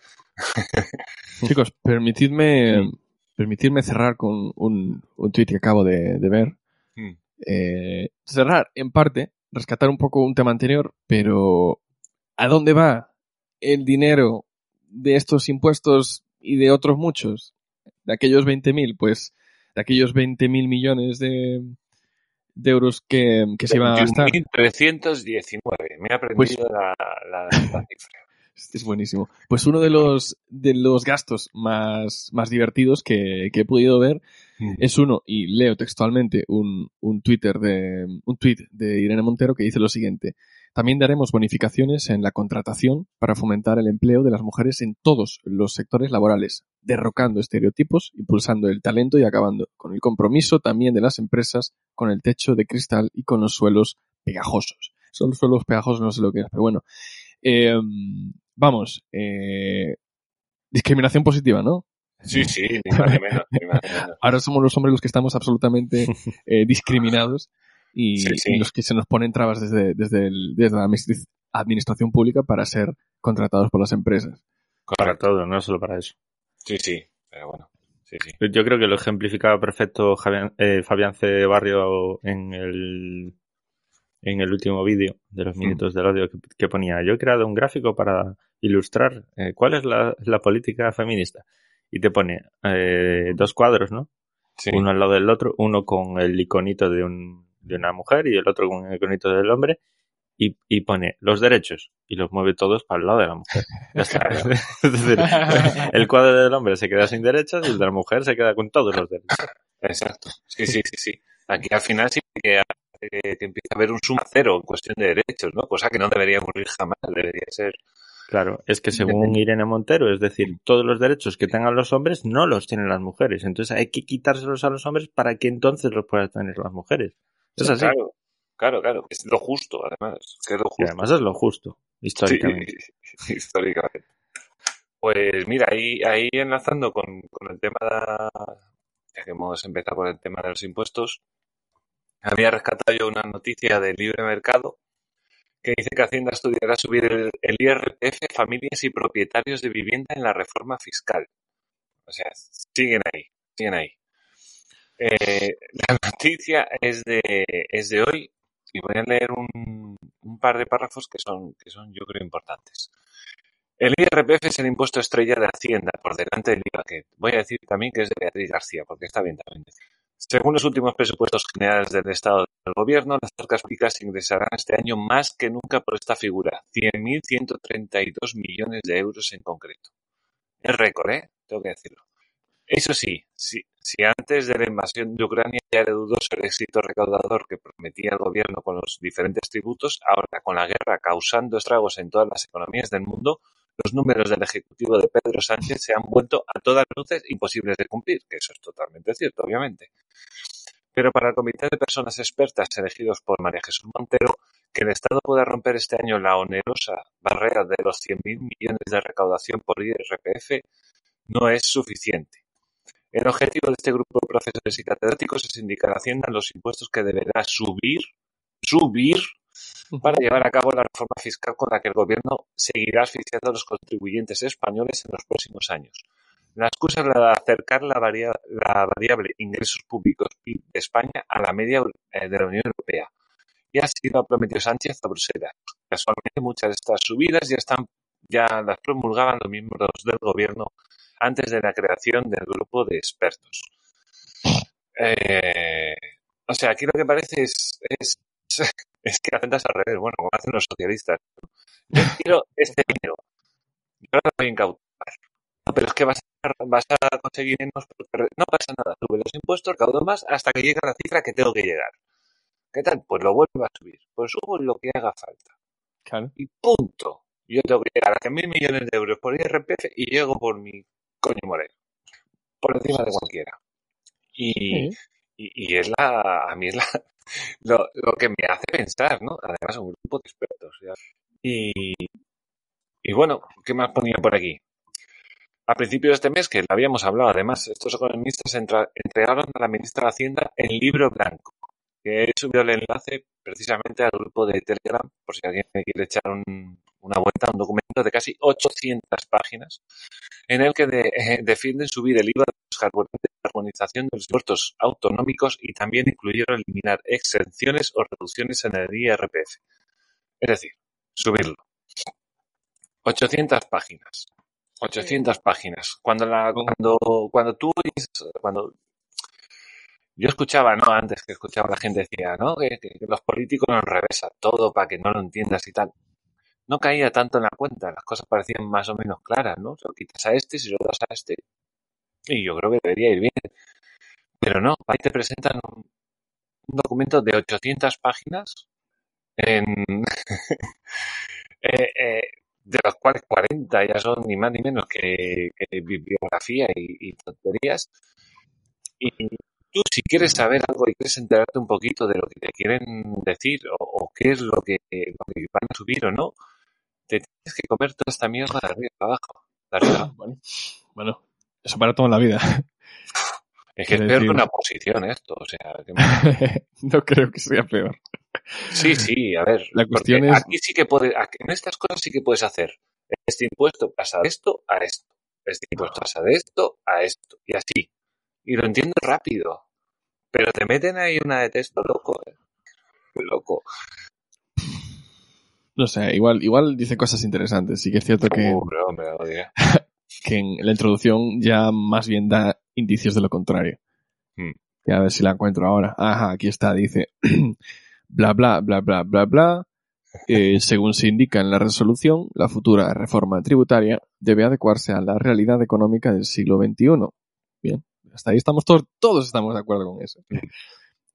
Chicos, permitidme. permitidme cerrar con un, un tweet que acabo de, de ver. Mm. Eh, cerrar, en parte, rescatar un poco un tema anterior, pero ¿a dónde va el dinero de estos impuestos y de otros muchos? De aquellos 20.000, pues de aquellos 20.000 millones de, de euros que, que se iban a gastar. 21.319. Me he aprendido Pues- la, la, la cifra. Es buenísimo. Pues uno de los, de los gastos más, más divertidos que, que he podido ver es uno, y leo textualmente un, un Twitter de, un tweet de Irene Montero que dice lo siguiente. También daremos bonificaciones en la contratación para fomentar el empleo de las mujeres en todos los sectores laborales, derrocando estereotipos, impulsando el talento y acabando con el compromiso también de las empresas con el techo de cristal y con los suelos pegajosos. Son los suelos pegajosos, no sé lo que es, pero bueno. Eh, vamos, eh, discriminación positiva, ¿no? Sí, sí, ni más ni menos. ni más ni menos. Ahora somos los hombres los que estamos absolutamente eh, discriminados y, Sí, sí. y los que se nos ponen trabas desde, desde, el- desde la administ- administración pública para ser contratados por las empresas. Para todo, no solo para eso. Sí, sí, pero bueno. Sí, sí. Yo creo que lo ejemplificaba perfecto eh, Fabián C. Barrio en el, en el último vídeo de los minutos del odio que, que ponía. Yo he creado un gráfico para ilustrar eh, cuál es la, la política feminista. Y te pone eh, dos cuadros, ¿no? Sí. Uno al lado del otro, uno con el iconito de, un, de una mujer y el otro con el iconito del hombre. Y, y pone los derechos y los mueve todos para el lado de la mujer. Ya está. es decir, el cuadro del hombre se queda sin derechos y el de la mujer se queda con todos los derechos. Exacto. Sí, sí, sí, sí. Aquí al final sí que, que, que empieza a haber un suma cero en cuestión de derechos, ¿no? Cosa que no debería ocurrir jamás. Debería ser. Claro, es que según Irene Montero, es decir, todos los derechos que tengan los hombres no los tienen las mujeres. Entonces hay que quitárselos a los hombres para que entonces los puedan tener las mujeres. Es así. Claro, claro, claro. Es lo justo, además. Que es lo Y además es lo justo, históricamente. Sí, históricamente. Pues mira, ahí, ahí enlazando con, con el tema, de- ya que hemos empezado con el tema de los impuestos, había rescatado yo una noticia del libre mercado que dice que Hacienda estudiará subir el, IRPF a familias y propietarios de vivienda en la reforma fiscal. O sea, siguen ahí, siguen ahí. Eh, la noticia es de, es de hoy y voy a leer un, un par de párrafos que son, que son, yo creo, importantes. El IRPF es el impuesto estrella de Hacienda, por delante del IVA, que voy a decir también que es de Beatriz García, porque está bien también. Según los últimos presupuestos generales del Estado del Gobierno, las arcas públicas ingresarán este año más que nunca por esta figura, 100.132 millones de euros en concreto. Es récord, ¿eh? Tengo que decirlo. Eso sí, si, si antes de la invasión de Ucrania ya era dudoso el éxito recaudador que prometía el gobierno con los diferentes tributos, ahora con la guerra causando estragos en todas las economías del mundo, los números del Ejecutivo de Pedro Sánchez se han vuelto a todas luces imposibles de cumplir, que eso es totalmente cierto, obviamente. Pero para el Comité de Personas Expertas elegidos por María Jesús Montero, que el Estado pueda romper este año la onerosa barrera de los 100.000 millones de recaudación por IRPF no es suficiente. El objetivo de este grupo de profesores y catedráticos es indicar a Hacienda los impuestos que deberá subir, subir, para llevar a cabo la reforma fiscal con la que el gobierno seguirá asfixiando a los contribuyentes españoles en los próximos años. La excusa es la de acercar la, varia- la variable ingresos públicos PIB de España a la media eh, de la Unión Europea. Y así lo ha prometido Sánchez a Bruselas. Casualmente muchas de estas subidas ya están, ya las promulgaban los miembros del gobierno antes de la creación del grupo de expertos. Eh, o sea, aquí lo que parece es, es, es que atentas al revés, bueno, como hacen los socialistas. Yo quiero este dinero. Yo ahora lo voy a incautar. No, pero es que vas a, vas a conseguir menos porque no pasa nada. Sube los impuestos, recaudo más hasta que llegue a la cifra que tengo que llegar. ¿Qué tal? Pues lo vuelvo a subir. Pues subo lo que haga falta. Claro. Y punto. Yo tengo que llegar a 100.000 millones de euros por IRPF y llego por mi coño moreno. Por encima de cualquiera. Y, Sí. Y, es la, a mí es la, lo, lo que me hace pensar, ¿no? Además, un grupo de expertos. ¿ya? Y, y bueno, ¿qué más ponía por aquí? A principios de este mes, que lo habíamos hablado, además, estos economistas entra- entregaron a la ministra de Hacienda el libro blanco, que he subido el enlace precisamente al grupo de Telegram, por si alguien me quiere echar un- una vuelta, un documento de casi 800 páginas, en el que eh, defienden subir el IVA de los carburantes, la armonización de los impuestos autonómicos y también incluyeron eliminar exenciones o reducciones en el IRPF. Es decir, subirlo. 800 páginas. 800 páginas. Cuando la, cuando, cuando tú cuando yo escuchaba, ¿no? Antes que escuchaba la gente decía, ¿no? Que los políticos nos revesan todo para que no lo entiendas y tal. No caía tanto en la cuenta, las cosas parecían más o menos claras, ¿no? Se lo quitas a este, si lo das a este, y yo creo que debería ir bien. Pero no, ahí te presentan un, un documento de 800 páginas en, eh, eh, de los cuales 40 ya son ni más ni menos que, que bibliografía y, y tonterías. Y tú, si quieres saber algo y quieres enterarte un poquito de lo que te quieren decir o, o qué es lo que, lo que van a subir o no, te tienes que comer toda esta mierda de arriba abajo. De arriba. Bueno, bueno, eso para toda la vida. Es que es peor que una oposición esto. O sea, que- no creo que sea peor. sí, sí, a ver. La cuestión es- Aquí sí que puedes, en estas cosas sí que puedes hacer. Este impuesto pasa de esto a esto. Este impuesto pasa de esto a esto. Y así. Y lo entiendes rápido. Pero te meten ahí una de texto loco. eh. Loco. No sé, igual, igual dice cosas interesantes. Sí que es cierto que, hombre, oye. que en la introducción ya más bien da indicios de lo contrario. Hmm. Y a ver si la encuentro ahora. Ajá, aquí está, dice bla bla bla bla bla bla. Eh, según se indica en la resolución, la futura reforma tributaria debe adecuarse a la realidad económica del siglo XXI. Bien, hasta ahí estamos todos, todos estamos de acuerdo con eso.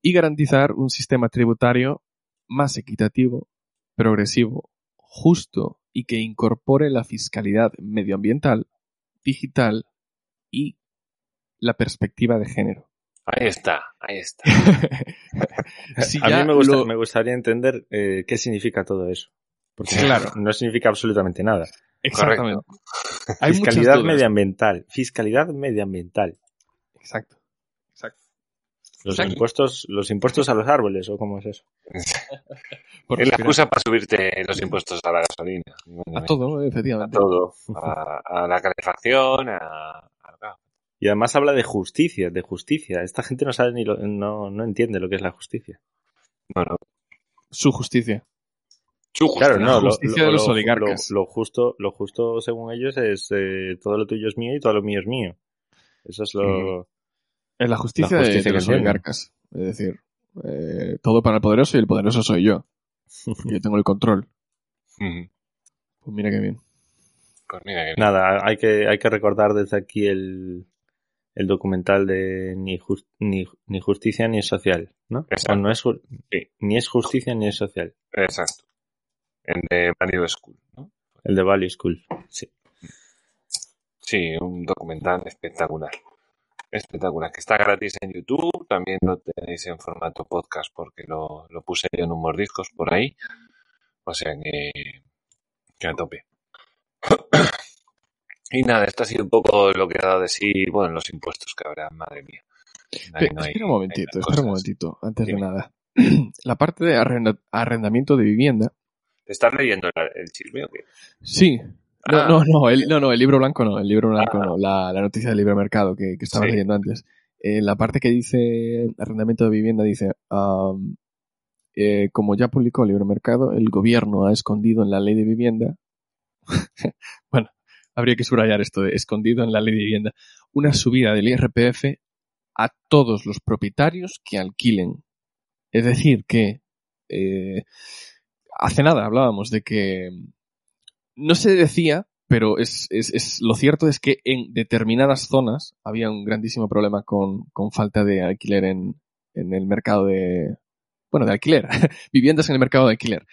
Y garantizar un sistema tributario más equitativo, progresivo, justo y que incorpore la fiscalidad medioambiental, digital y la perspectiva de género. Ahí está, ahí está. Si a mí me, gusta- lo- me gustaría entender eh, qué significa todo eso. Porque Claro. no significa absolutamente nada. Exactamente. Hay fiscalidad medioambiental. Fiscalidad medioambiental. Exacto. Los impuestos, los impuestos a los árboles, o cómo es eso. Por Es la excusa para subirte los impuestos a la gasolina. A todo, ¿no? A efectivamente. todo. A, a la calefacción, a, a- Y además habla de justicia, de justicia. Esta gente no sabe ni lo, no, no entiende lo que es la justicia. Bueno, Su justicia. su Claro, justicia. no, lo, justicia lo- de los lo- oligarcas. Lo, lo justo, lo justo según ellos es eh, todo lo tuyo es mío y todo lo mío es mío. Eso es lo. Es la justicia, La de- justicia de, que los oligarcas. Es decir, eh, todo para el poderoso y el poderoso soy yo. Yo tengo el control. Pues mira qué bien. Pues mira Nada, hay que, hay que recordar desde aquí el, el documental de ni, jus- ni, ni justicia ni es social, ¿no? Exacto. O no es, Sí. Ni es justicia ni es social. Exacto. En The Value School, ¿no? El de Valley School. Sí. Sí, un documental espectacular. Espectacular. Que está gratis en YouTube. También lo tenéis en formato podcast porque lo, lo puse yo en un mordiscos por ahí. O sea que, que a tope. y nada, esto ha sido un poco lo que ha dado de sí, bueno, los impuestos que habrá, madre mía. Ahí Pe- no hay- espera un momentito, espera un momentito, antes Dime. de nada. La parte de arrenda- arrendamiento de vivienda. ¿Te estás leyendo el, el chisme o qué? Sí. No, Ah. no, no, el, no, no, el libro blanco no, el libro blanco Ah. no, la, la noticia del libre mercado que, que estaba Sí. leyendo antes. Eh, la parte que dice arrendamiento de vivienda dice, am, eh, como ya publicó el libre mercado, el gobierno ha escondido en la ley de vivienda, bueno, habría que subrayar esto de escondido en la ley de vivienda, una subida del IRPF a todos los propietarios que alquilen. Es decir, que eh, hace nada hablábamos de que no se decía, pero es, es, es- lo cierto es que en determinadas zonas había un grandísimo problema con, con falta de alquiler en, en el mercado de, bueno, de alquiler, viviendas en el mercado de alquiler.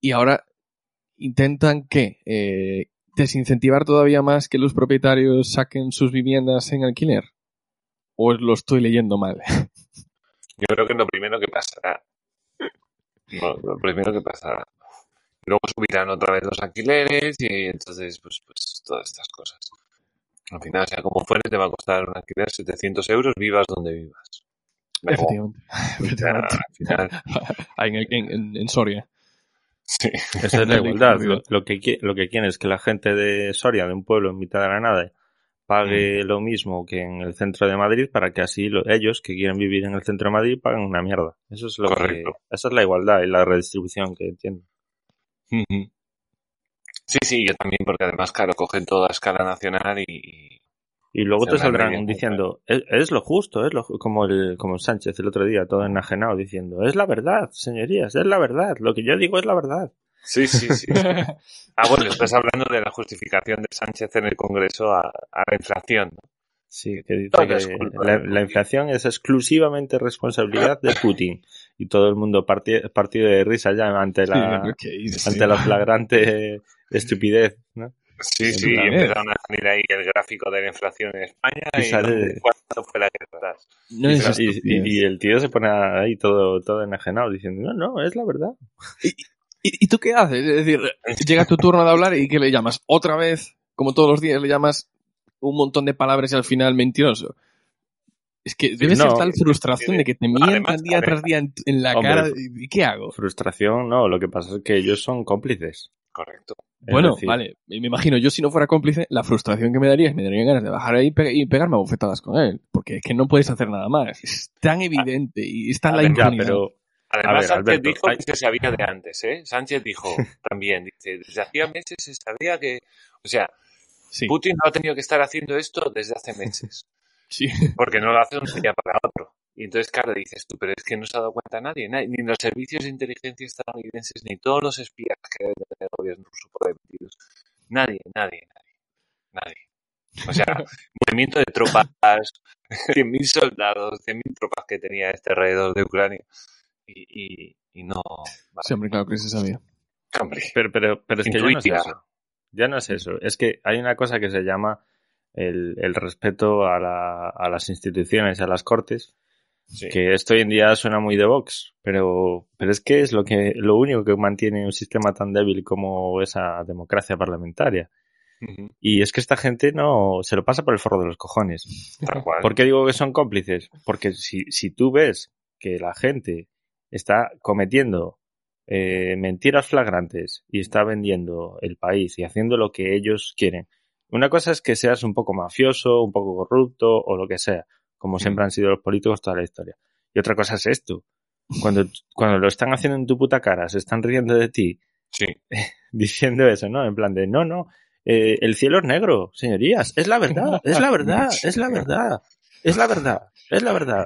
Y ahora intentan que eh, desincentivar todavía más que los propietarios saquen sus viviendas en alquiler. ¿O lo estoy leyendo mal? Yo creo que lo primero que pasará. No, lo primero que pasará. Luego subirán otra vez los alquileres y entonces, pues, pues todas estas cosas. Al final, sea como fuere, te va a costar un alquiler 700 euros, vivas donde vivas. Efectivamente. Sea, al final, en, en- en- en Soria. sí. Esa es la igualdad. Lo, lo que, lo que quieren es que la gente de Soria, de un pueblo en mitad de la nada, pague lo mismo que en el centro de Madrid para que así lo- ellos que quieren vivir en el centro de Madrid paguen una mierda. Eso es lo que, Correcto. esa es la igualdad y la redistribución que entiendo. Sí, sí, yo también, porque además, claro, cogen toda a escala nacional y, y- luego te saldrán diciendo, es, es lo justo, es lo, ju-", como el, como Sánchez el otro día, todo enajenado, diciendo, es la verdad, señorías, es la verdad, lo que yo digo es la verdad. Sí, sí, sí. ah, bueno, estás hablando de la justificación de Sánchez en el Congreso a, a la inflación. ¿no? Sí, que dice Todo que la inflación es exclusivamente responsabilidad de Putin. Y todo el mundo parti- partido de risa ya ante la, Sí, ¿qué dices, ante la flagrante estupidez, ¿no? Sí, Sí, empezaron a salir ahí el gráfico de la inflación en España Y y, sale- cuánto fue la. No Y, el tío se pone ahí todo, todo enajenado diciendo, no, no, es la verdad. ¿Y, y tú qué haces? Es decir, llega tu turno de hablar y ¿qué le llamas? Otra vez, como todos los días, le llamas un montón de palabras y al final mentiroso. Es que debe no. ser tal frustración de que te mientan Además, día tras día en, en la Hombre. cara. ¿Y qué hago? Frustración, no, lo que pasa es que ellos son cómplices. Correcto. Es Bueno, decir, vale, me imagino, yo si no fuera cómplice, la frustración que me daría es me darían ganas de bajar ahí y pe- y pegarme a bofetadas con él, porque es que no puedes hacer nada más. Es tan evidente y está en la A impunidad. pero Además, ver, Sánchez Alberto, dijo hay- que se sabía de antes, ¿eh? Sánchez dijo también, dice, desde hacía meses se sabía que, o sea, Sí, Putin no ha tenido que estar haciendo esto desde hace meses, sí. porque no lo hace de un día para otro. Y entonces, claro, dices tú, pero es que no se ha dado cuenta nadie, nadie, ni los servicios de inteligencia estadounidenses, ni todos los espías que debe tener el gobierno ruso por metidos. Nadie, nadie, nadie, nadie. O sea, movimiento de tropas, 100.000 soldados, 100.000 tropas que tenía este alrededor de Ucrania. Y, y, y no... vale. Sí, hombre, claro que se sabía. Hombre, Pero, pero, pero es que ya no es eso. Ya no es eso. Es que hay una cosa que se llama el, el respeto a, la- a las instituciones, a las cortes, sí. que esto hoy en día suena muy de Vox, pero, pero es que es lo que, lo único que mantiene un sistema tan débil como esa democracia parlamentaria. Y es que esta gente no se lo pasa por el forro de los cojones. Tal cual. ¿Por qué digo que son cómplices? Porque si, si tú ves que la gente está cometiendo eh, mentiras flagrantes y está vendiendo el país y haciendo lo que ellos quieren, una cosa es que seas un poco mafioso, un poco corrupto o lo que sea, como siempre han sido los políticos toda la historia. Y otra cosa es esto. Cuando, cuando lo están haciendo en tu puta cara, se están riendo de ti, Sí. diciendo eso, ¿no? En plan de, no, no, eh, el cielo es negro, señorías, es la verdad, es la verdad, es la verdad, es la verdad, es la verdad.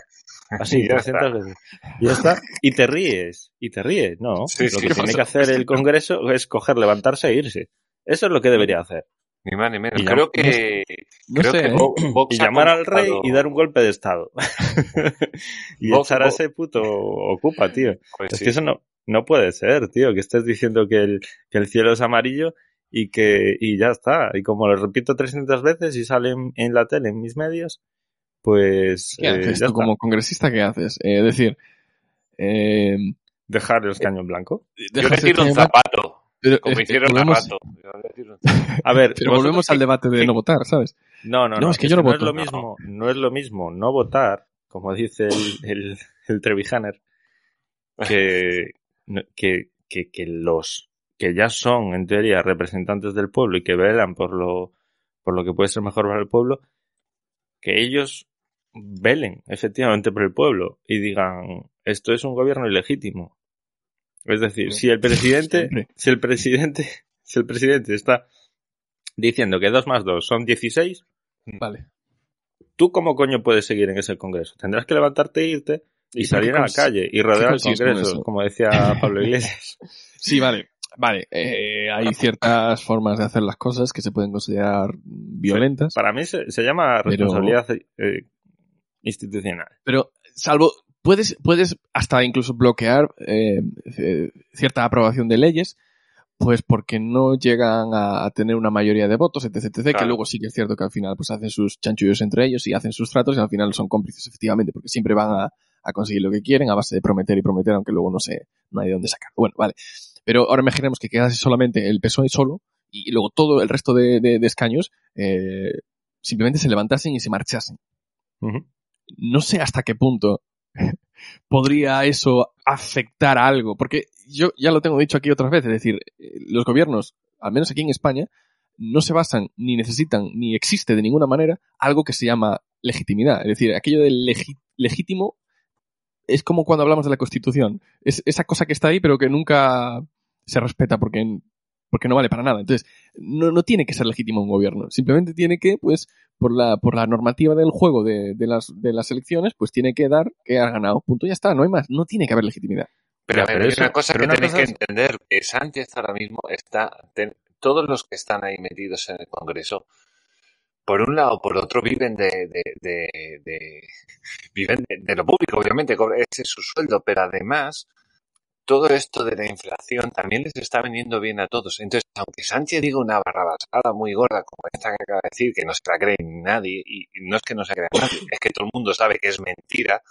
Así, Y ya 300 veces. Y ya está. Y te ríes, y te ríes, ¿no? Sí, lo sí, que tiene que hacer el Congreso es coger, levantarse e irse. Eso es lo que debería hacer. Ni más ni menos. Y Creo que. No creo sé, que ¿eh? Vox Y llamar al rey y dar un golpe de Estado. y Vox- echar a ese puto ocupa, tío. Pues Es sí. que eso no, no puede ser, tío, que estés diciendo que el, que el cielo es amarillo y que y ya está. Y como lo repito 300 veces y sale en, en la tele, en mis medios, pues ¿Qué eh, haces ya tú está. como congresista? ¿Qué haces? Eh, es decir, eh, dejar el escaño en blanco. Yo dejas le tiro un zapato, pero, como eh, hicieron a volvemos, rato. Un zapato. A ver, pero volvemos al debate de no votar, ¿sabes? No, no, No, no. es que yo no no es voto. lo mismo, no es lo mismo no votar, como dice el, el, el Trevijaner, que, que, que, que los que ya son, en teoría, representantes del pueblo y que velan por lo, por lo que puede ser mejor para el pueblo, que ellos velen efectivamente por el pueblo y digan esto es un gobierno ilegítimo. Es decir, si el presidente, si el presidente, si el presidente está diciendo que 2 más 2 son 16, Vale. ¿tú cómo coño puedes seguir en ese congreso? Tendrás que levantarte e irte y ¿Y salir a la calle y rodear el congreso, eso? como decía Pablo Iglesias. Sí, vale. Vale, eh, hay ciertas formas de hacer las cosas que se pueden considerar violentas, Para mí se, se llama Pero- responsabilidad eh, institucional. pero salvo puedes puedes hasta incluso bloquear eh, eh, cierta aprobación de leyes, pues porque no llegan a, tener una mayoría de votos, etc, etc, que luego sí que es cierto que al final pues hacen sus chanchullos entre ellos y hacen sus tratos y al final son cómplices efectivamente, porque siempre van a, a conseguir lo que quieren a base de prometer y prometer, aunque luego no sé, no hay de dónde sacar. Bueno, vale. Pero ahora imaginemos que quedase solamente el PSOE solo y luego todo el resto de, de- de escaños eh, simplemente se levantasen y se marchasen. Ujú. No sé hasta qué punto podría eso afectar a algo, porque yo ya lo tengo dicho aquí otras veces, es decir, los gobiernos, al menos aquí en España, no se basan ni necesitan ni existe de ninguna manera algo que se llama legitimidad. Es decir, aquello legi- legítimo es como cuando hablamos de la Constitución. Es esa cosa que está ahí pero que nunca se respeta porque, porque no vale para nada. Entonces, no, no tiene que ser legítimo un gobierno. Simplemente tiene que, pues, por la, por la normativa del juego de, de las, de las elecciones, pues tiene que dar que ha ganado. Punto, ya está, no hay más. No tiene que haber legitimidad. Pero, Ya, a ver, pero hay eso- una cosa pero que una tenéis cosa que entender, que Sánchez ahora mismo está, ten- todos los que están ahí metidos en el Congreso, por un lado, por otro, viven de, de, de, de- viven de, de lo público, obviamente, ese es su sueldo, pero además, todo esto de la inflación también les está viniendo bien a todos. Entonces, aunque Sánchez diga una barrabasada muy gorda, como esta que acaba de decir, que no se la cree nadie, y no es que no se crea nadie, es que todo el mundo sabe que es mentira,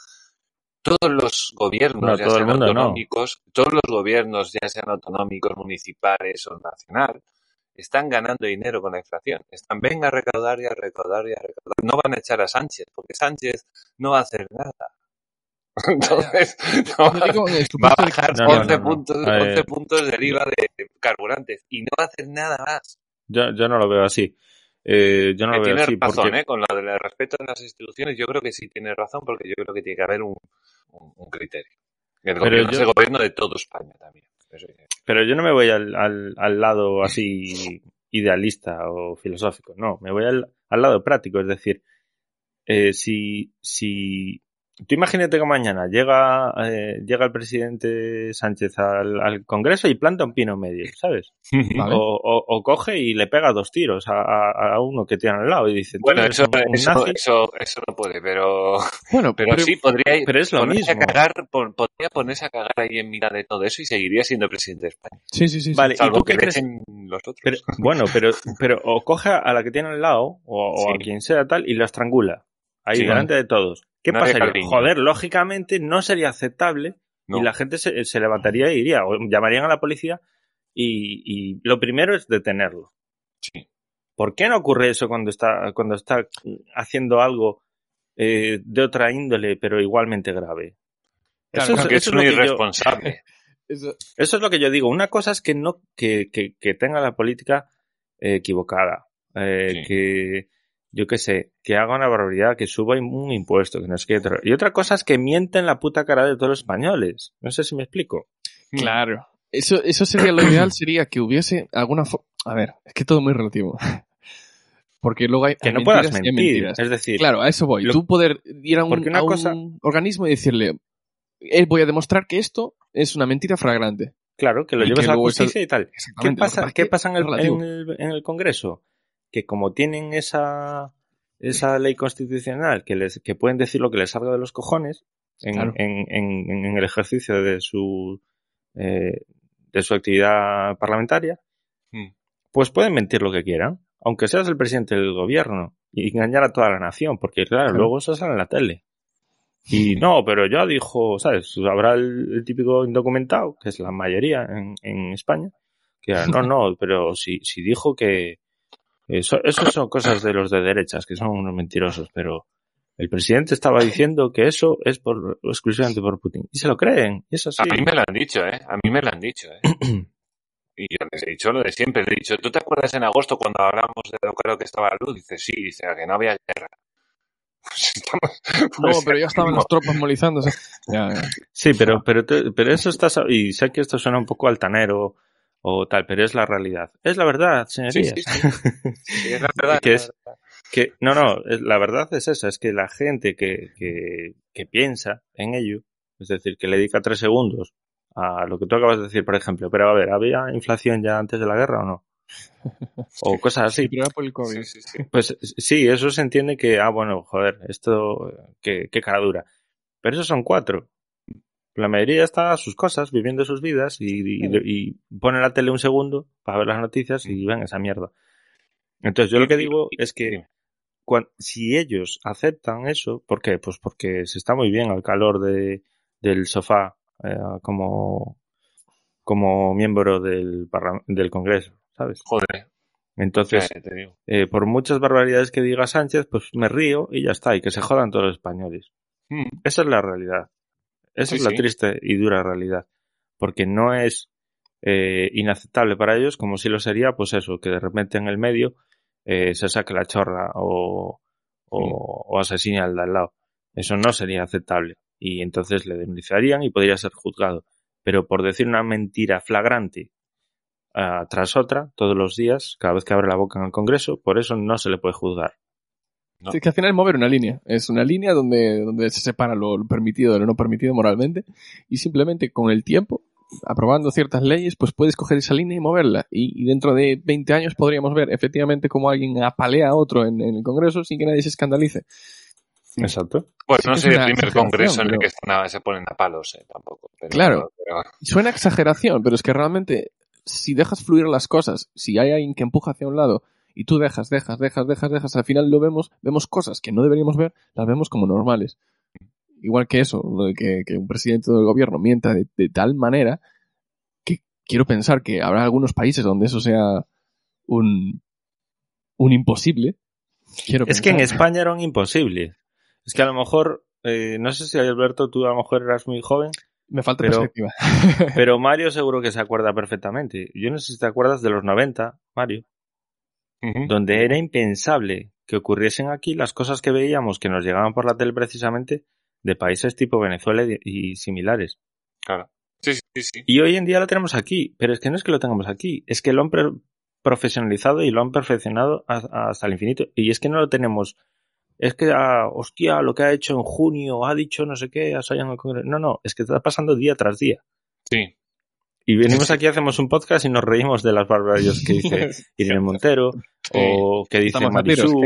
todos los gobiernos, No, ya sean mundo no. autonómicos, todos los gobiernos, ya sean autonómicos, municipales o nacional, están ganando dinero con la inflación. Están, venga a recaudar y a recaudar y a recaudar. No van a echar a Sánchez, porque Sánchez no va a hacer nada. Entonces, no va, digo, a de bajar No, no, 11, no, no. Puntos, A ver. 11 puntos del IVA de carburantes y no va a hacer nada más. Yo, yo no lo veo así. Eh, yo no Que lo veo tiene así razón, porque... ¿eh? Con lo del respeto a las instituciones, yo creo que sí tiene razón, porque yo creo que tiene que haber un, un, un criterio. El Pero gobierno es yo- el gobierno de todo España también. Eso Pero yo no me voy al, al, al lado así idealista o filosófico, no, me voy al, al lado práctico, es decir, eh, si, si tú imagínate que mañana llega, eh, llega el presidente Sánchez al, al Congreso y planta un pino medio, ¿sabes? Vale. O, o, o coge y le pega dos tiros a, a, a uno que tiene al lado y dice, Bueno, eso, un, un eso, nazi. eso, eso no puede, pero, Bueno, pero, sí podría, pero es lo ponerse mismo. A cagar, podría ponerse a cagar ahí en mitad de todo eso y seguiría siendo presidente de España. Sí, sí, sí. sí. Vale, ¿y tú que qué crees? los otros. Pero, bueno, pero, pero o coge a la que tiene al lado o, o a quien sea tal y lo estrangula. Ahí Sí. delante de todos. ¿Qué pasaría? Joder, lógicamente no sería aceptable No. y la gente se, se levantaría y iría. O llamarían a la policía y, y lo primero es detenerlo. Sí. ¿Por qué no ocurre eso cuando está, cuando está haciendo algo eh, de otra índole pero igualmente grave? Claro, Eso es- eso un que yo- irresponsable. Eso- eso es lo que yo digo. Una cosa es que no que, que, que tenga la política eh, equivocada, eh, Sí. que yo qué sé, que haga una barbaridad, que suba un impuesto, que no es que otro. Y otra cosa es que mienten la puta cara de todos los españoles. No sé si me explico. Claro. Eso, eso sería lo ideal, sería que hubiese alguna fo- A ver, es que todo muy relativo. Porque luego hay, Que hay no puedas mentiras mentir. mentiras. Es decir, Claro, a eso voy. Lo- Tú poder ir a un, una a un cosa- organismo y decirle, eh, voy a demostrar que esto es una mentira flagrante. claro, que lo y lleves que a la justicia y tal. ¿Qué pasa, ¿qué pasa en, el, en, el, en el Congreso? Que como tienen esa, esa ley constitucional que les que pueden decir lo que les salga de los cojones en, Claro. en, en- en el ejercicio de su eh, de su actividad parlamentaria, Mm. pues pueden mentir lo que quieran, aunque seas el presidente del gobierno y engañar a toda la nación, porque claro, Claro. luego eso sale en la tele. Y no, pero ya dijo, ¿sabes? Habrá el, el típico indocumentado, que es la mayoría en, en España, que no, no, pero si, si dijo que eso, eso son cosas de los de derechas, que son unos mentirosos, pero el presidente estaba diciendo que eso es por exclusivamente por Putin. Y se lo creen, y es así. A mí me lo han dicho, ¿eh? A mí me lo han dicho, ¿eh? Y yo les he dicho lo de siempre. He dicho, ¿tú te acuerdas en agosto cuando hablamos de lo caro que estaba la luz? Dice, sí, dice, "a que no había guerra. Pues estamos... No, pues pero ya estaban las tropas movilizándose. Ya, ya. Sí, pero, pero, te- pero eso está, y sé que esto suena un poco altanero o tal, pero es la realidad. Es la verdad, señorías. sí, sí. Sí, es la verdad. Que es. Que, no, no, es- la verdad es esa, es que la gente que, que, que piensa en ello, es decir, que le dedica tres segundos a lo que tú acabas de decir, por ejemplo, pero a ver, ¿había inflación ya antes de la guerra o no? O cosas así. Sí, por el COVID. Sí, sí, sí. Pues sí, eso se entiende que, ah, bueno, joder, esto, qué, qué cara dura. Pero esos son cuatro. La mayoría está a sus cosas, viviendo sus vidas y, y, y pone la tele un segundo para ver las noticias y ven esa mierda. Entonces, yo lo que digo es que si ellos aceptan eso, ¿por qué? Pues porque se está muy bien al calor de, del sofá eh, como, como miembro del, del Congreso, ¿sabes? Joder, Entonces, ya te digo. eh, por muchas barbaridades que diga Sánchez, pues me río y ya está, y que se jodan todos los españoles. Mm. Esa es la realidad. Esa Sí, es la sí. triste y dura realidad. Porque no es eh, inaceptable para ellos, como si lo sería, pues eso, que de repente en el medio eh, se saque la chorra o, o, o asesine al de al lado. Eso no sería aceptable. Y entonces le denunciarían y podría ser juzgado. Pero por decir una mentira flagrante ah, tras otra, todos los días, cada vez que abre la boca en el Congreso, por eso no se le puede juzgar. No. Es que al final es mover una línea. Es una línea donde, donde se separa lo, lo permitido de lo no permitido moralmente. Y simplemente con el tiempo, aprobando ciertas leyes, pues puedes coger esa línea y moverla. Y, y dentro de 20 años podríamos ver efectivamente cómo alguien apalea a otro en, en el Congreso sin que nadie se escandalice. Exacto. Bueno, Sí no sería el primer congreso en el pero- que a- se ponen a palos, eh, tampoco. pero- Claro. pero- Suena exageración, pero es que realmente, si dejas fluir las cosas, si hay alguien que empuja hacia un lado y tú dejas, dejas, dejas, dejas, dejas, al final lo vemos, vemos cosas que no deberíamos ver, las vemos como normales. Igual que eso, que, que un presidente del gobierno mienta de, de tal manera que quiero pensar que habrá algunos países donde eso sea un, un imposible. Quiero Es que en. España era un imposible. Es que a lo mejor, eh, no sé si Alberto, tú a lo mejor eras muy joven, me falta pero- perspectiva. pero Mario seguro que se acuerda perfectamente. Yo no sé si te acuerdas de los 90, Mario, Donde era impensable que ocurriesen aquí las cosas que veíamos que nos llegaban por la tele precisamente de países tipo Venezuela y, similares. Claro. Sí, sí, sí. Y hoy en día lo tenemos aquí, pero es que no es que lo tengamos aquí, es que lo han profesionalizado y lo han perfeccionado hasta el infinito. Y es que no lo tenemos. Es que, ah, hostia, lo que ha hecho en junio, ha dicho no sé qué, ha salido en el Congreso. No, no, es que está pasando día tras día. Sí. Y venimos aquí, hacemos un podcast y nos reímos de las barbaridades que dice Irene Montero, o que dice Marisú,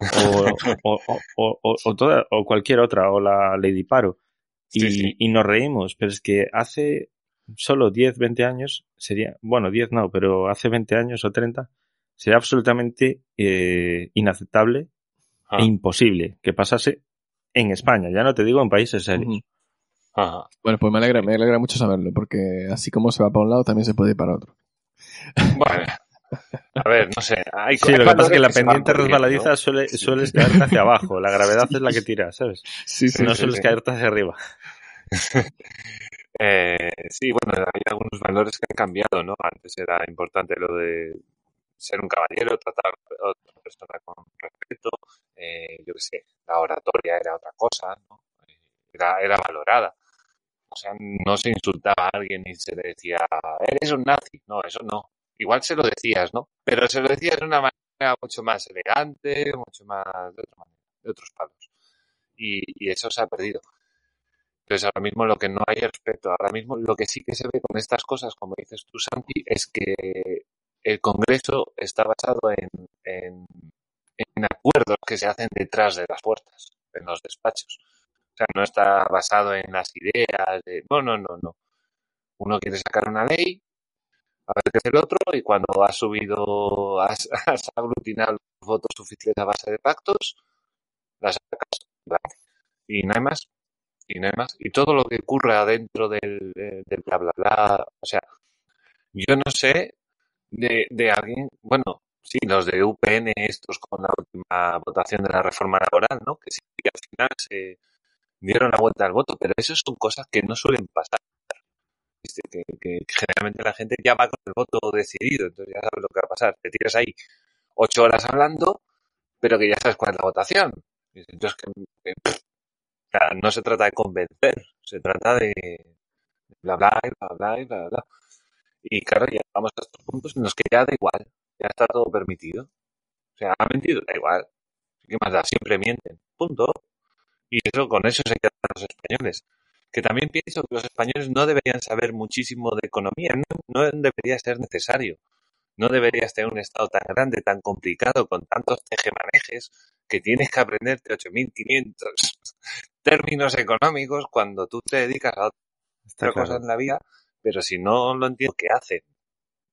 o, o, o, o, o toda- o cualquier otra, o la Lady Paro. Y, Sí, sí. y nos reímos, pero es que hace solo 10, 20 años, sería, bueno, 10 no, pero hace 20 años o 30, sería absolutamente eh, inaceptable Ah, e imposible que pasase en España, ya no te digo en países serios. Ajá. Bueno, pues me alegra, me alegra mucho saberlo, porque así como se va para un lado, también se puede ir para otro. Bueno. A ver, no sé. Hay, Sí, lo que pasa es que la pendiente resbaladiza ¿no? suele, sueles caerte hacia abajo. La gravedad es la que tira, ¿sabes? Sí, sí, no sí, sueles sí. caerte hacia arriba. Eh, sí, bueno, hay algunos valores que han cambiado, ¿no? Antes era importante lo de ser un caballero, tratar a otra persona con respeto, eh, yo qué sé, la oratoria era otra cosa, ¿no? Eh, Era, era valorada. O sea, no se insultaba a alguien y se le decía, eres un nazi. No, eso no. Igual se lo decías, ¿no? Pero se lo decías de una manera mucho más elegante, mucho más de otra manera, de otros palos. Y, y eso se ha perdido. Entonces ahora mismo lo que no hay es respeto. Ahora mismo lo que sí que se ve con estas cosas, como dices tú, Santi, es que el Congreso está basado en, en acuerdos que se hacen detrás de las puertas, en los despachos. O sea, no está basado en las ideas de... No, no, no, no. Uno quiere sacar una ley, a ver qué hace el otro, y cuando has subido, has, has aglutinado los votos suficientes a base de pactos, las sacas, y no hay más y no hay más. Y todo lo que ocurre adentro del, eh, del bla, bla, bla. O sea, yo no sé de, de alguien, bueno, sí, los de UPN, estos con la última votación de la reforma laboral, ¿no? Que sí, que al final se dieron la vuelta al voto, pero eso son cosas que no suelen pasar. Que, que generalmente la gente ya va con el voto decidido, entonces ya sabes lo que va a pasar. Te tiras ahí ocho horas hablando, pero que ya sabes cuál es la votación. Entonces, que, que, o sea, no se trata de convencer, se trata de bla bla bla bla y bla bla. Y claro, llegamos a estos puntos en los que ya da igual, ya está todo permitido. O sea, ha mentido, da igual. ¿Qué más da? Siempre mienten. Punto. Y eso, con eso se quedan los españoles. Que también pienso que los españoles no deberían saber muchísimo de economía, no, no debería ser necesario. No deberías tener un estado tan grande, tan complicado, con tantos tejemanejes, que tienes que aprenderte 8.500 términos económicos cuando tú te dedicas a otra claro. cosa en la vida, pero si no lo entiendo, ¿qué hacen?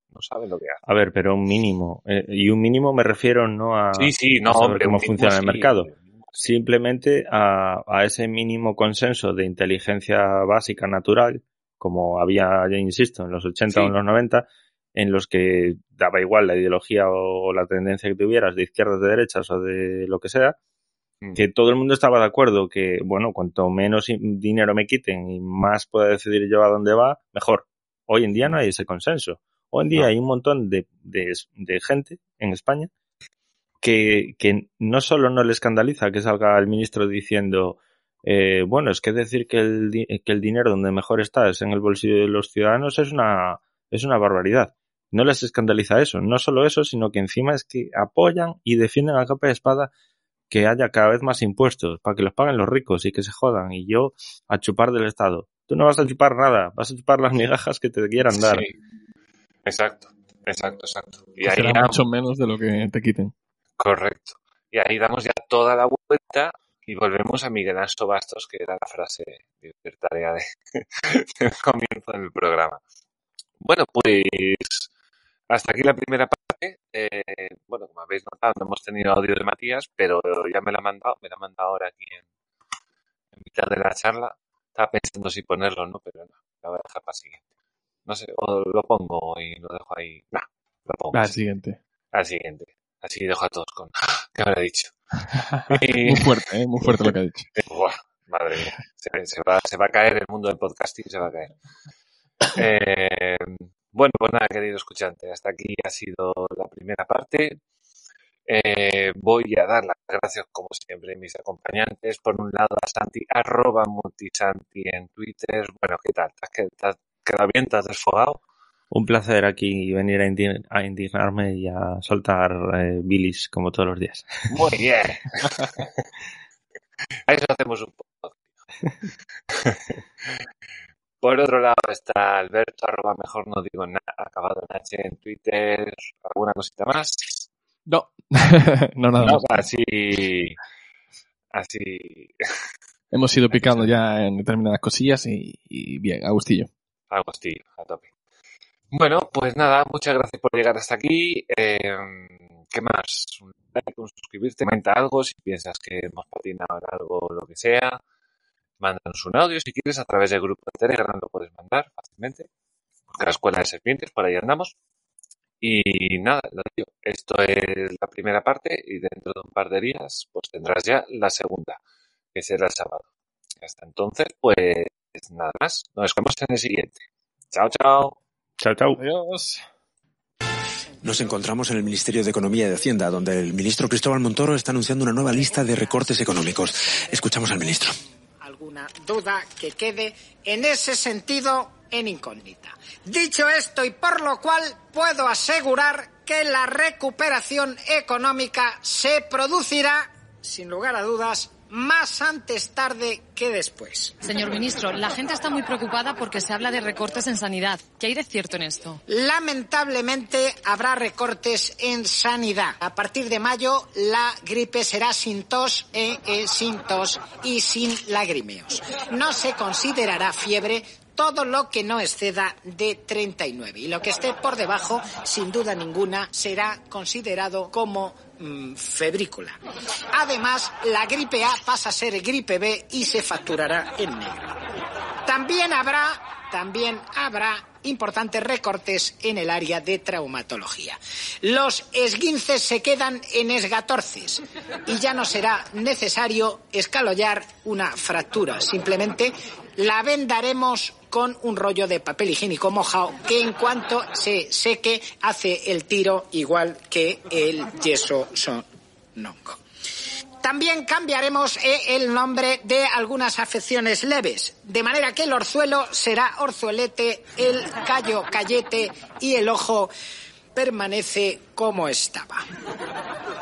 No saben lo que hacen. A ver, pero un mínimo. eh, y un mínimo me refiero no a, Sí, sí, no, hombre. cómo un funciona el mínimo sí. Simplemente a, a ese mínimo consenso de inteligencia básica natural, como había, ya insisto, en los 80 Sí. o en los 90, en los que daba igual la ideología o la tendencia que tuvieras de izquierdas, de derechas o de lo que sea, Mm. que todo el mundo estaba de acuerdo que, bueno, cuanto menos dinero me quiten y más pueda decidir yo a dónde va, mejor. Hoy en día no hay ese consenso. Hoy en día No. hay un montón de, de, de gente en España que, que no solo no le escandaliza que salga el ministro diciendo, eh, bueno, es que decir que el, que el dinero donde mejor está es en el bolsillo de los ciudadanos es una, es una barbaridad. No les escandaliza eso. No solo eso, sino que encima es que apoyan y defienden a capa y espada que haya cada vez más impuestos para que los paguen los ricos y que se jodan. Y yo a chupar del Estado. Tú no vas a chupar nada, vas a chupar las migajas que te quieran dar. Sí. Exacto, exacto, exacto. Y Que ahí será ya- mucho menos de lo que te quiten. Correcto. Y ahí damos ya toda la vuelta y volvemos a Miguel Anso Bastos, que era la frase libertaria de, del comienzo del programa. Bueno, pues hasta aquí la primera parte. Eh, bueno, como habéis notado, no hemos tenido audio de Matías, pero ya me la ha mandado, me la ha mandado ahora aquí en, en mitad de la charla. Estaba pensando si ponerlo o no, pero no, la voy a dejar para el siguiente. No sé, o lo pongo y lo dejo ahí. No, lo pongo al siguiente. al siguiente. Así dejo a todos con. ¿Qué habrá dicho? Muy fuerte, ¿eh? Muy fuerte lo que ha dicho. Buah, madre mía. Se, se va, se va a caer el mundo del podcasting, se va a caer. Eh, bueno, pues nada, querido escuchante, hasta aquí ha sido la primera parte. Eh, voy a dar las gracias, como siempre, a mis acompañantes. Por un lado, a Santi, arroba multisanti en Twitter. Bueno, ¿qué tal? ¿Te has qued- te has quedado bien? ¿Te has desfogado? Un placer aquí venir a, indign- a indignarme y a soltar eh, bilis como todos los días. Muy bien. A eso hacemos un poco. Por otro lado está Alberto, arroba mejor no digo nada, acabado en H en Twitter, alguna cosita más. No. no, nada No, más. así, así, Hemos ido picando ya en determinadas cosillas y, y bien, Agustillo. Agustín, a tope. Bueno, pues nada, muchas gracias por llegar hasta aquí. Eh, ¿Qué más? Un like, un suscribirte, comenta algo si piensas que hemos patinado algo o lo que sea. Mándanos un audio si quieres a través del grupo de Telegram, lo puedes mandar fácilmente. Porque la escuela de serpientes, por ahí andamos. Y nada, lo digo, esto es la primera parte y dentro de un par de días pues tendrás ya la segunda, que será el sábado. Hasta entonces, pues nada más. Nos vemos en el siguiente. Chao, chao. Chao, chao. Adiós. Nos encontramos en el Ministerio de Economía y de Hacienda, donde el ministro Cristóbal Montoro está anunciando una nueva lista de recortes económicos. Escuchamos al ministro. alguna duda que quede en ese sentido en incógnita. Dicho esto y por lo cual puedo asegurar que la recuperación económica se producirá, sin lugar a dudas, más antes tarde que después. Señor ministro, la gente está muy preocupada porque se habla de recortes en sanidad. ¿Qué hay de cierto en esto? Lamentablemente habrá recortes en sanidad. A partir de mayo la gripe será sin tos, eh, eh, sin tos y sin lagrimeos. No se considerará fiebre todo lo que no exceda de 39 y lo que esté por debajo, sin duda ninguna, será considerado como mm, febrícula. Además, la gripe A pasa a ser gripe B y se facturará en negro. También habrá, también habrá importantes recortes en el área de traumatología. Los esguinces se quedan en esgatorces y ya no será necesario escalollar una fractura. Simplemente la vendaremos con un rollo de papel higiénico mojado que en cuanto se seque hace el tiro igual que el yeso sonongo. También cambiaremos eh, el nombre de algunas afecciones leves, de manera que el orzuelo será orzuelete, el callo callete y el ojo permanece como estaba.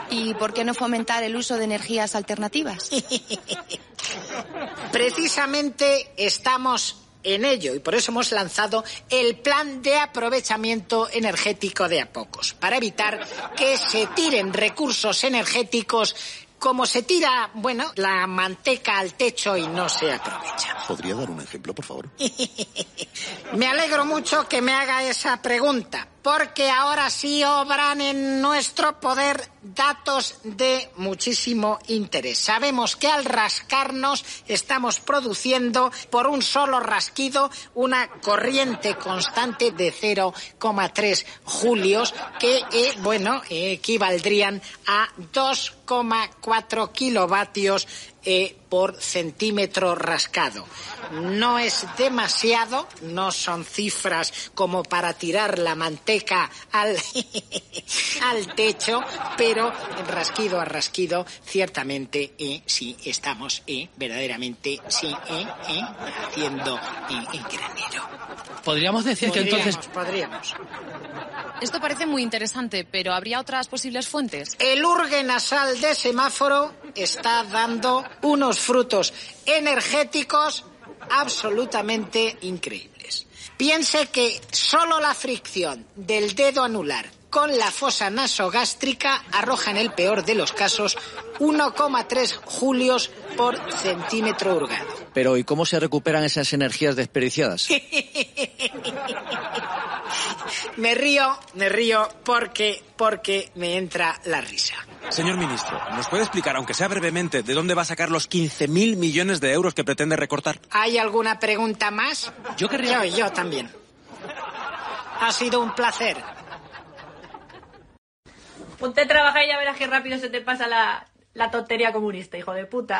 ¿Y por qué no fomentar el uso de energías alternativas? Precisamente estamos en ello y por eso hemos lanzado el plan de aprovechamiento energético de a pocos, para evitar que se tiren recursos energéticos como se tira, bueno, la manteca al techo y no se aprovecha. ¿Podría dar un ejemplo, por favor? Me alegro mucho que me haga esa pregunta, porque ahora sí obran en nuestro poder datos de muchísimo interés. Sabemos que al rascarnos estamos produciendo por un solo rasquido una corriente constante de 0,3 julios que, eh, bueno, eh, equivaldrían a 2,4 kilovatios eh, por centímetro rascado. No es demasiado, no son cifras como para tirar la manteca al, al techo, pero rasquido a rasquido, ciertamente eh, sí estamos eh, verdaderamente sí, eh, eh, haciendo eh, el granero. Podríamos decir que entonces Podríamos, podríamos. Esto parece muy interesante, pero ¿habría otras posibles fuentes? El urge nasal de semáforo está dando unos frutos energéticos absolutamente increíbles. Piense que solo la fricción del dedo anular con la fosa nasogástrica arroja en el peor de los casos 1,3 julios por centímetro hurgado. Pero ¿y cómo se recuperan esas energías desperdiciadas? me río, me río porque, porque me entra la risa. Señor ministro, ¿nos puede explicar, aunque sea brevemente, de dónde va a sacar los 15.000 millones de euros que pretende recortar? ¿Hay alguna pregunta más? Yo querría... Yo, yo también. Ha sido un placer. Ponte a trabajar y ya verás qué rápido se te pasa la, la tontería comunista, hijo de puta.